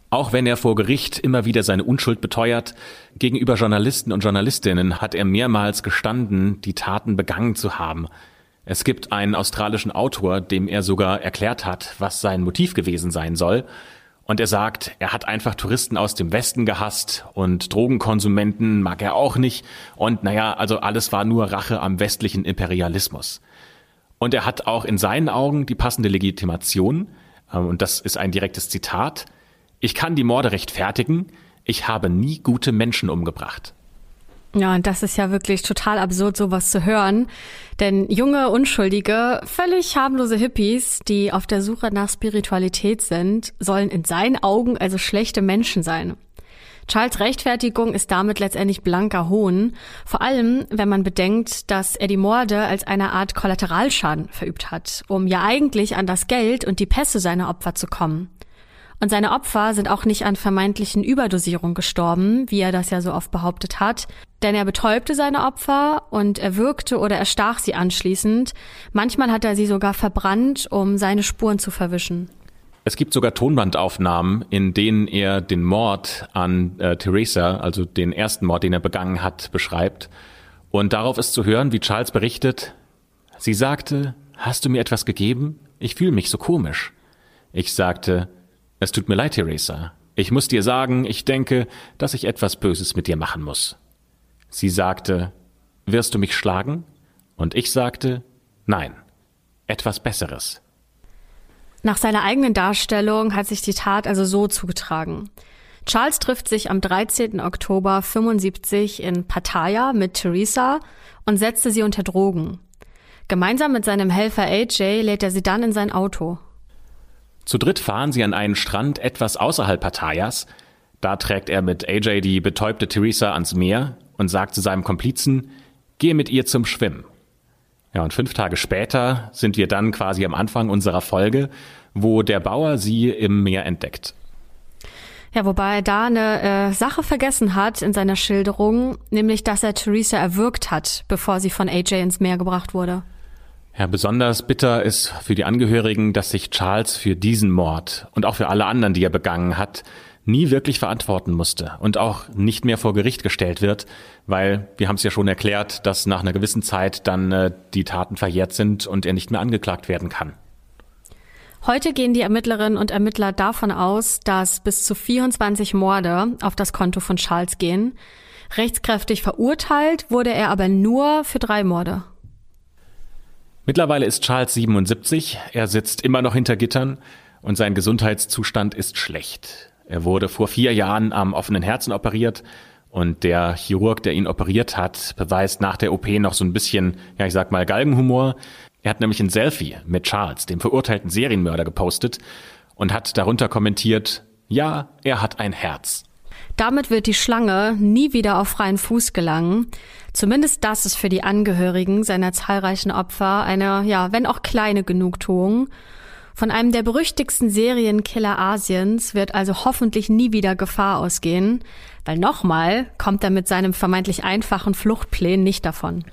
Auch wenn er vor Gericht immer wieder seine Unschuld beteuert, gegenüber Journalisten und Journalistinnen hat er mehrmals gestanden, die Taten begangen zu haben. Es gibt einen australischen Autor, dem er sogar erklärt hat, was sein Motiv gewesen sein soll. Und er sagt, er hat einfach Touristen aus dem Westen gehasst und Drogenkonsumenten mag er auch nicht. Und naja, also alles war nur Rache am westlichen Imperialismus. Und er hat auch in seinen Augen die passende Legitimation. Ähm, und das ist ein direktes Zitat. Ich kann die Morde rechtfertigen. Ich habe nie gute Menschen umgebracht. Ja, und das ist ja wirklich total absurd, sowas zu hören. Denn junge, unschuldige, völlig harmlose Hippies, die auf der Suche nach Spiritualität sind, sollen in seinen Augen also schlechte Menschen sein. Charles Rechtfertigung ist damit letztendlich blanker Hohn, vor allem wenn man bedenkt, dass er die Morde als eine Art Kollateralschaden verübt hat, um ja eigentlich an das Geld und die Pässe seiner Opfer zu kommen. Und seine Opfer sind auch nicht an vermeintlichen Überdosierungen gestorben, wie er das ja so oft behauptet hat, denn er betäubte seine Opfer und er wirkte oder erstach sie anschließend. Manchmal hat er sie sogar verbrannt, um seine Spuren zu verwischen. Es gibt sogar Tonbandaufnahmen, in denen er den Mord an äh, Theresa, also den ersten Mord, den er begangen hat, beschreibt. Und darauf ist zu hören, wie Charles berichtet, sie sagte, hast du mir etwas gegeben? Ich fühle mich so komisch. Ich sagte, es tut mir leid, Theresa. Ich muss dir sagen, ich denke, dass ich etwas Böses mit dir machen muss. Sie sagte, wirst du mich schlagen? Und ich sagte, nein, etwas Besseres. Nach seiner eigenen Darstellung hat sich die Tat also so zugetragen. Charles trifft sich am 13. Oktober 75 in Pattaya mit Theresa und setzte sie unter Drogen. Gemeinsam mit seinem Helfer AJ lädt er sie dann in sein Auto. Zu dritt fahren sie an einen Strand etwas außerhalb Pattayas. Da trägt er mit AJ die betäubte Theresa ans Meer und sagt zu seinem Komplizen, gehe mit ihr zum Schwimmen. Ja, und fünf Tage später sind wir dann quasi am Anfang unserer Folge, wo der Bauer sie im Meer entdeckt. Ja, wobei er da eine äh, Sache vergessen hat in seiner Schilderung, nämlich dass er Theresa erwürgt hat, bevor sie von AJ ins Meer gebracht wurde. Ja, besonders bitter ist für die Angehörigen, dass sich Charles für diesen Mord und auch für alle anderen, die er begangen hat, nie wirklich verantworten musste und auch nicht mehr vor Gericht gestellt wird, weil wir haben es ja schon erklärt, dass nach einer gewissen Zeit dann äh, die Taten verjährt sind und er nicht mehr angeklagt werden kann. Heute gehen die Ermittlerinnen und Ermittler davon aus, dass bis zu 24 Morde auf das Konto von Charles gehen. Rechtskräftig verurteilt wurde er aber nur für drei Morde. Mittlerweile ist Charles 77, er sitzt immer noch hinter Gittern und sein Gesundheitszustand ist schlecht. Er wurde vor vier Jahren am offenen Herzen operiert und der Chirurg, der ihn operiert hat, beweist nach der OP noch so ein bisschen, ja ich sag mal, Galgenhumor. Er hat nämlich ein Selfie mit Charles, dem verurteilten Serienmörder, gepostet und hat darunter kommentiert, ja, er hat ein Herz. Damit wird die Schlange nie wieder auf freien Fuß gelangen. Zumindest das ist für die Angehörigen seiner zahlreichen Opfer eine, ja, wenn auch kleine Genugtuung. Von einem der berüchtigsten Serienkiller Asiens wird also hoffentlich nie wieder Gefahr ausgehen, weil nochmal kommt er mit seinem vermeintlich einfachen Fluchtplan nicht davon.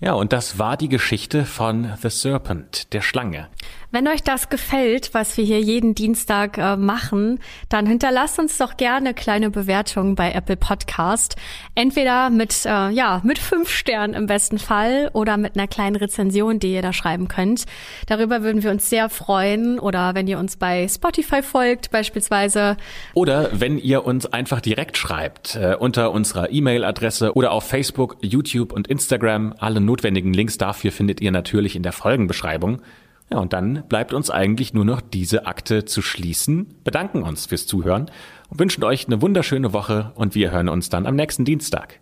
Ja, und das war die Geschichte von The Serpent, der Schlange. Wenn euch das gefällt, was wir hier jeden Dienstag äh, machen, dann hinterlasst uns doch gerne kleine Bewertungen bei Apple Podcast. Entweder mit, äh, ja, mit fünf Sternen im besten Fall oder mit einer kleinen Rezension, die ihr da schreiben könnt. Darüber würden wir uns sehr freuen. Oder wenn ihr uns bei Spotify folgt, beispielsweise. Oder wenn ihr uns einfach direkt schreibt, äh, unter unserer E-Mail-Adresse oder auf Facebook, YouTube und Instagram. Alle notwendigen Links dafür findet ihr natürlich in der Folgenbeschreibung. Ja, und dann bleibt uns eigentlich nur noch diese Akte zu schließen, bedanken uns fürs Zuhören und wünschen euch eine wunderschöne Woche und wir hören uns dann am nächsten Dienstag.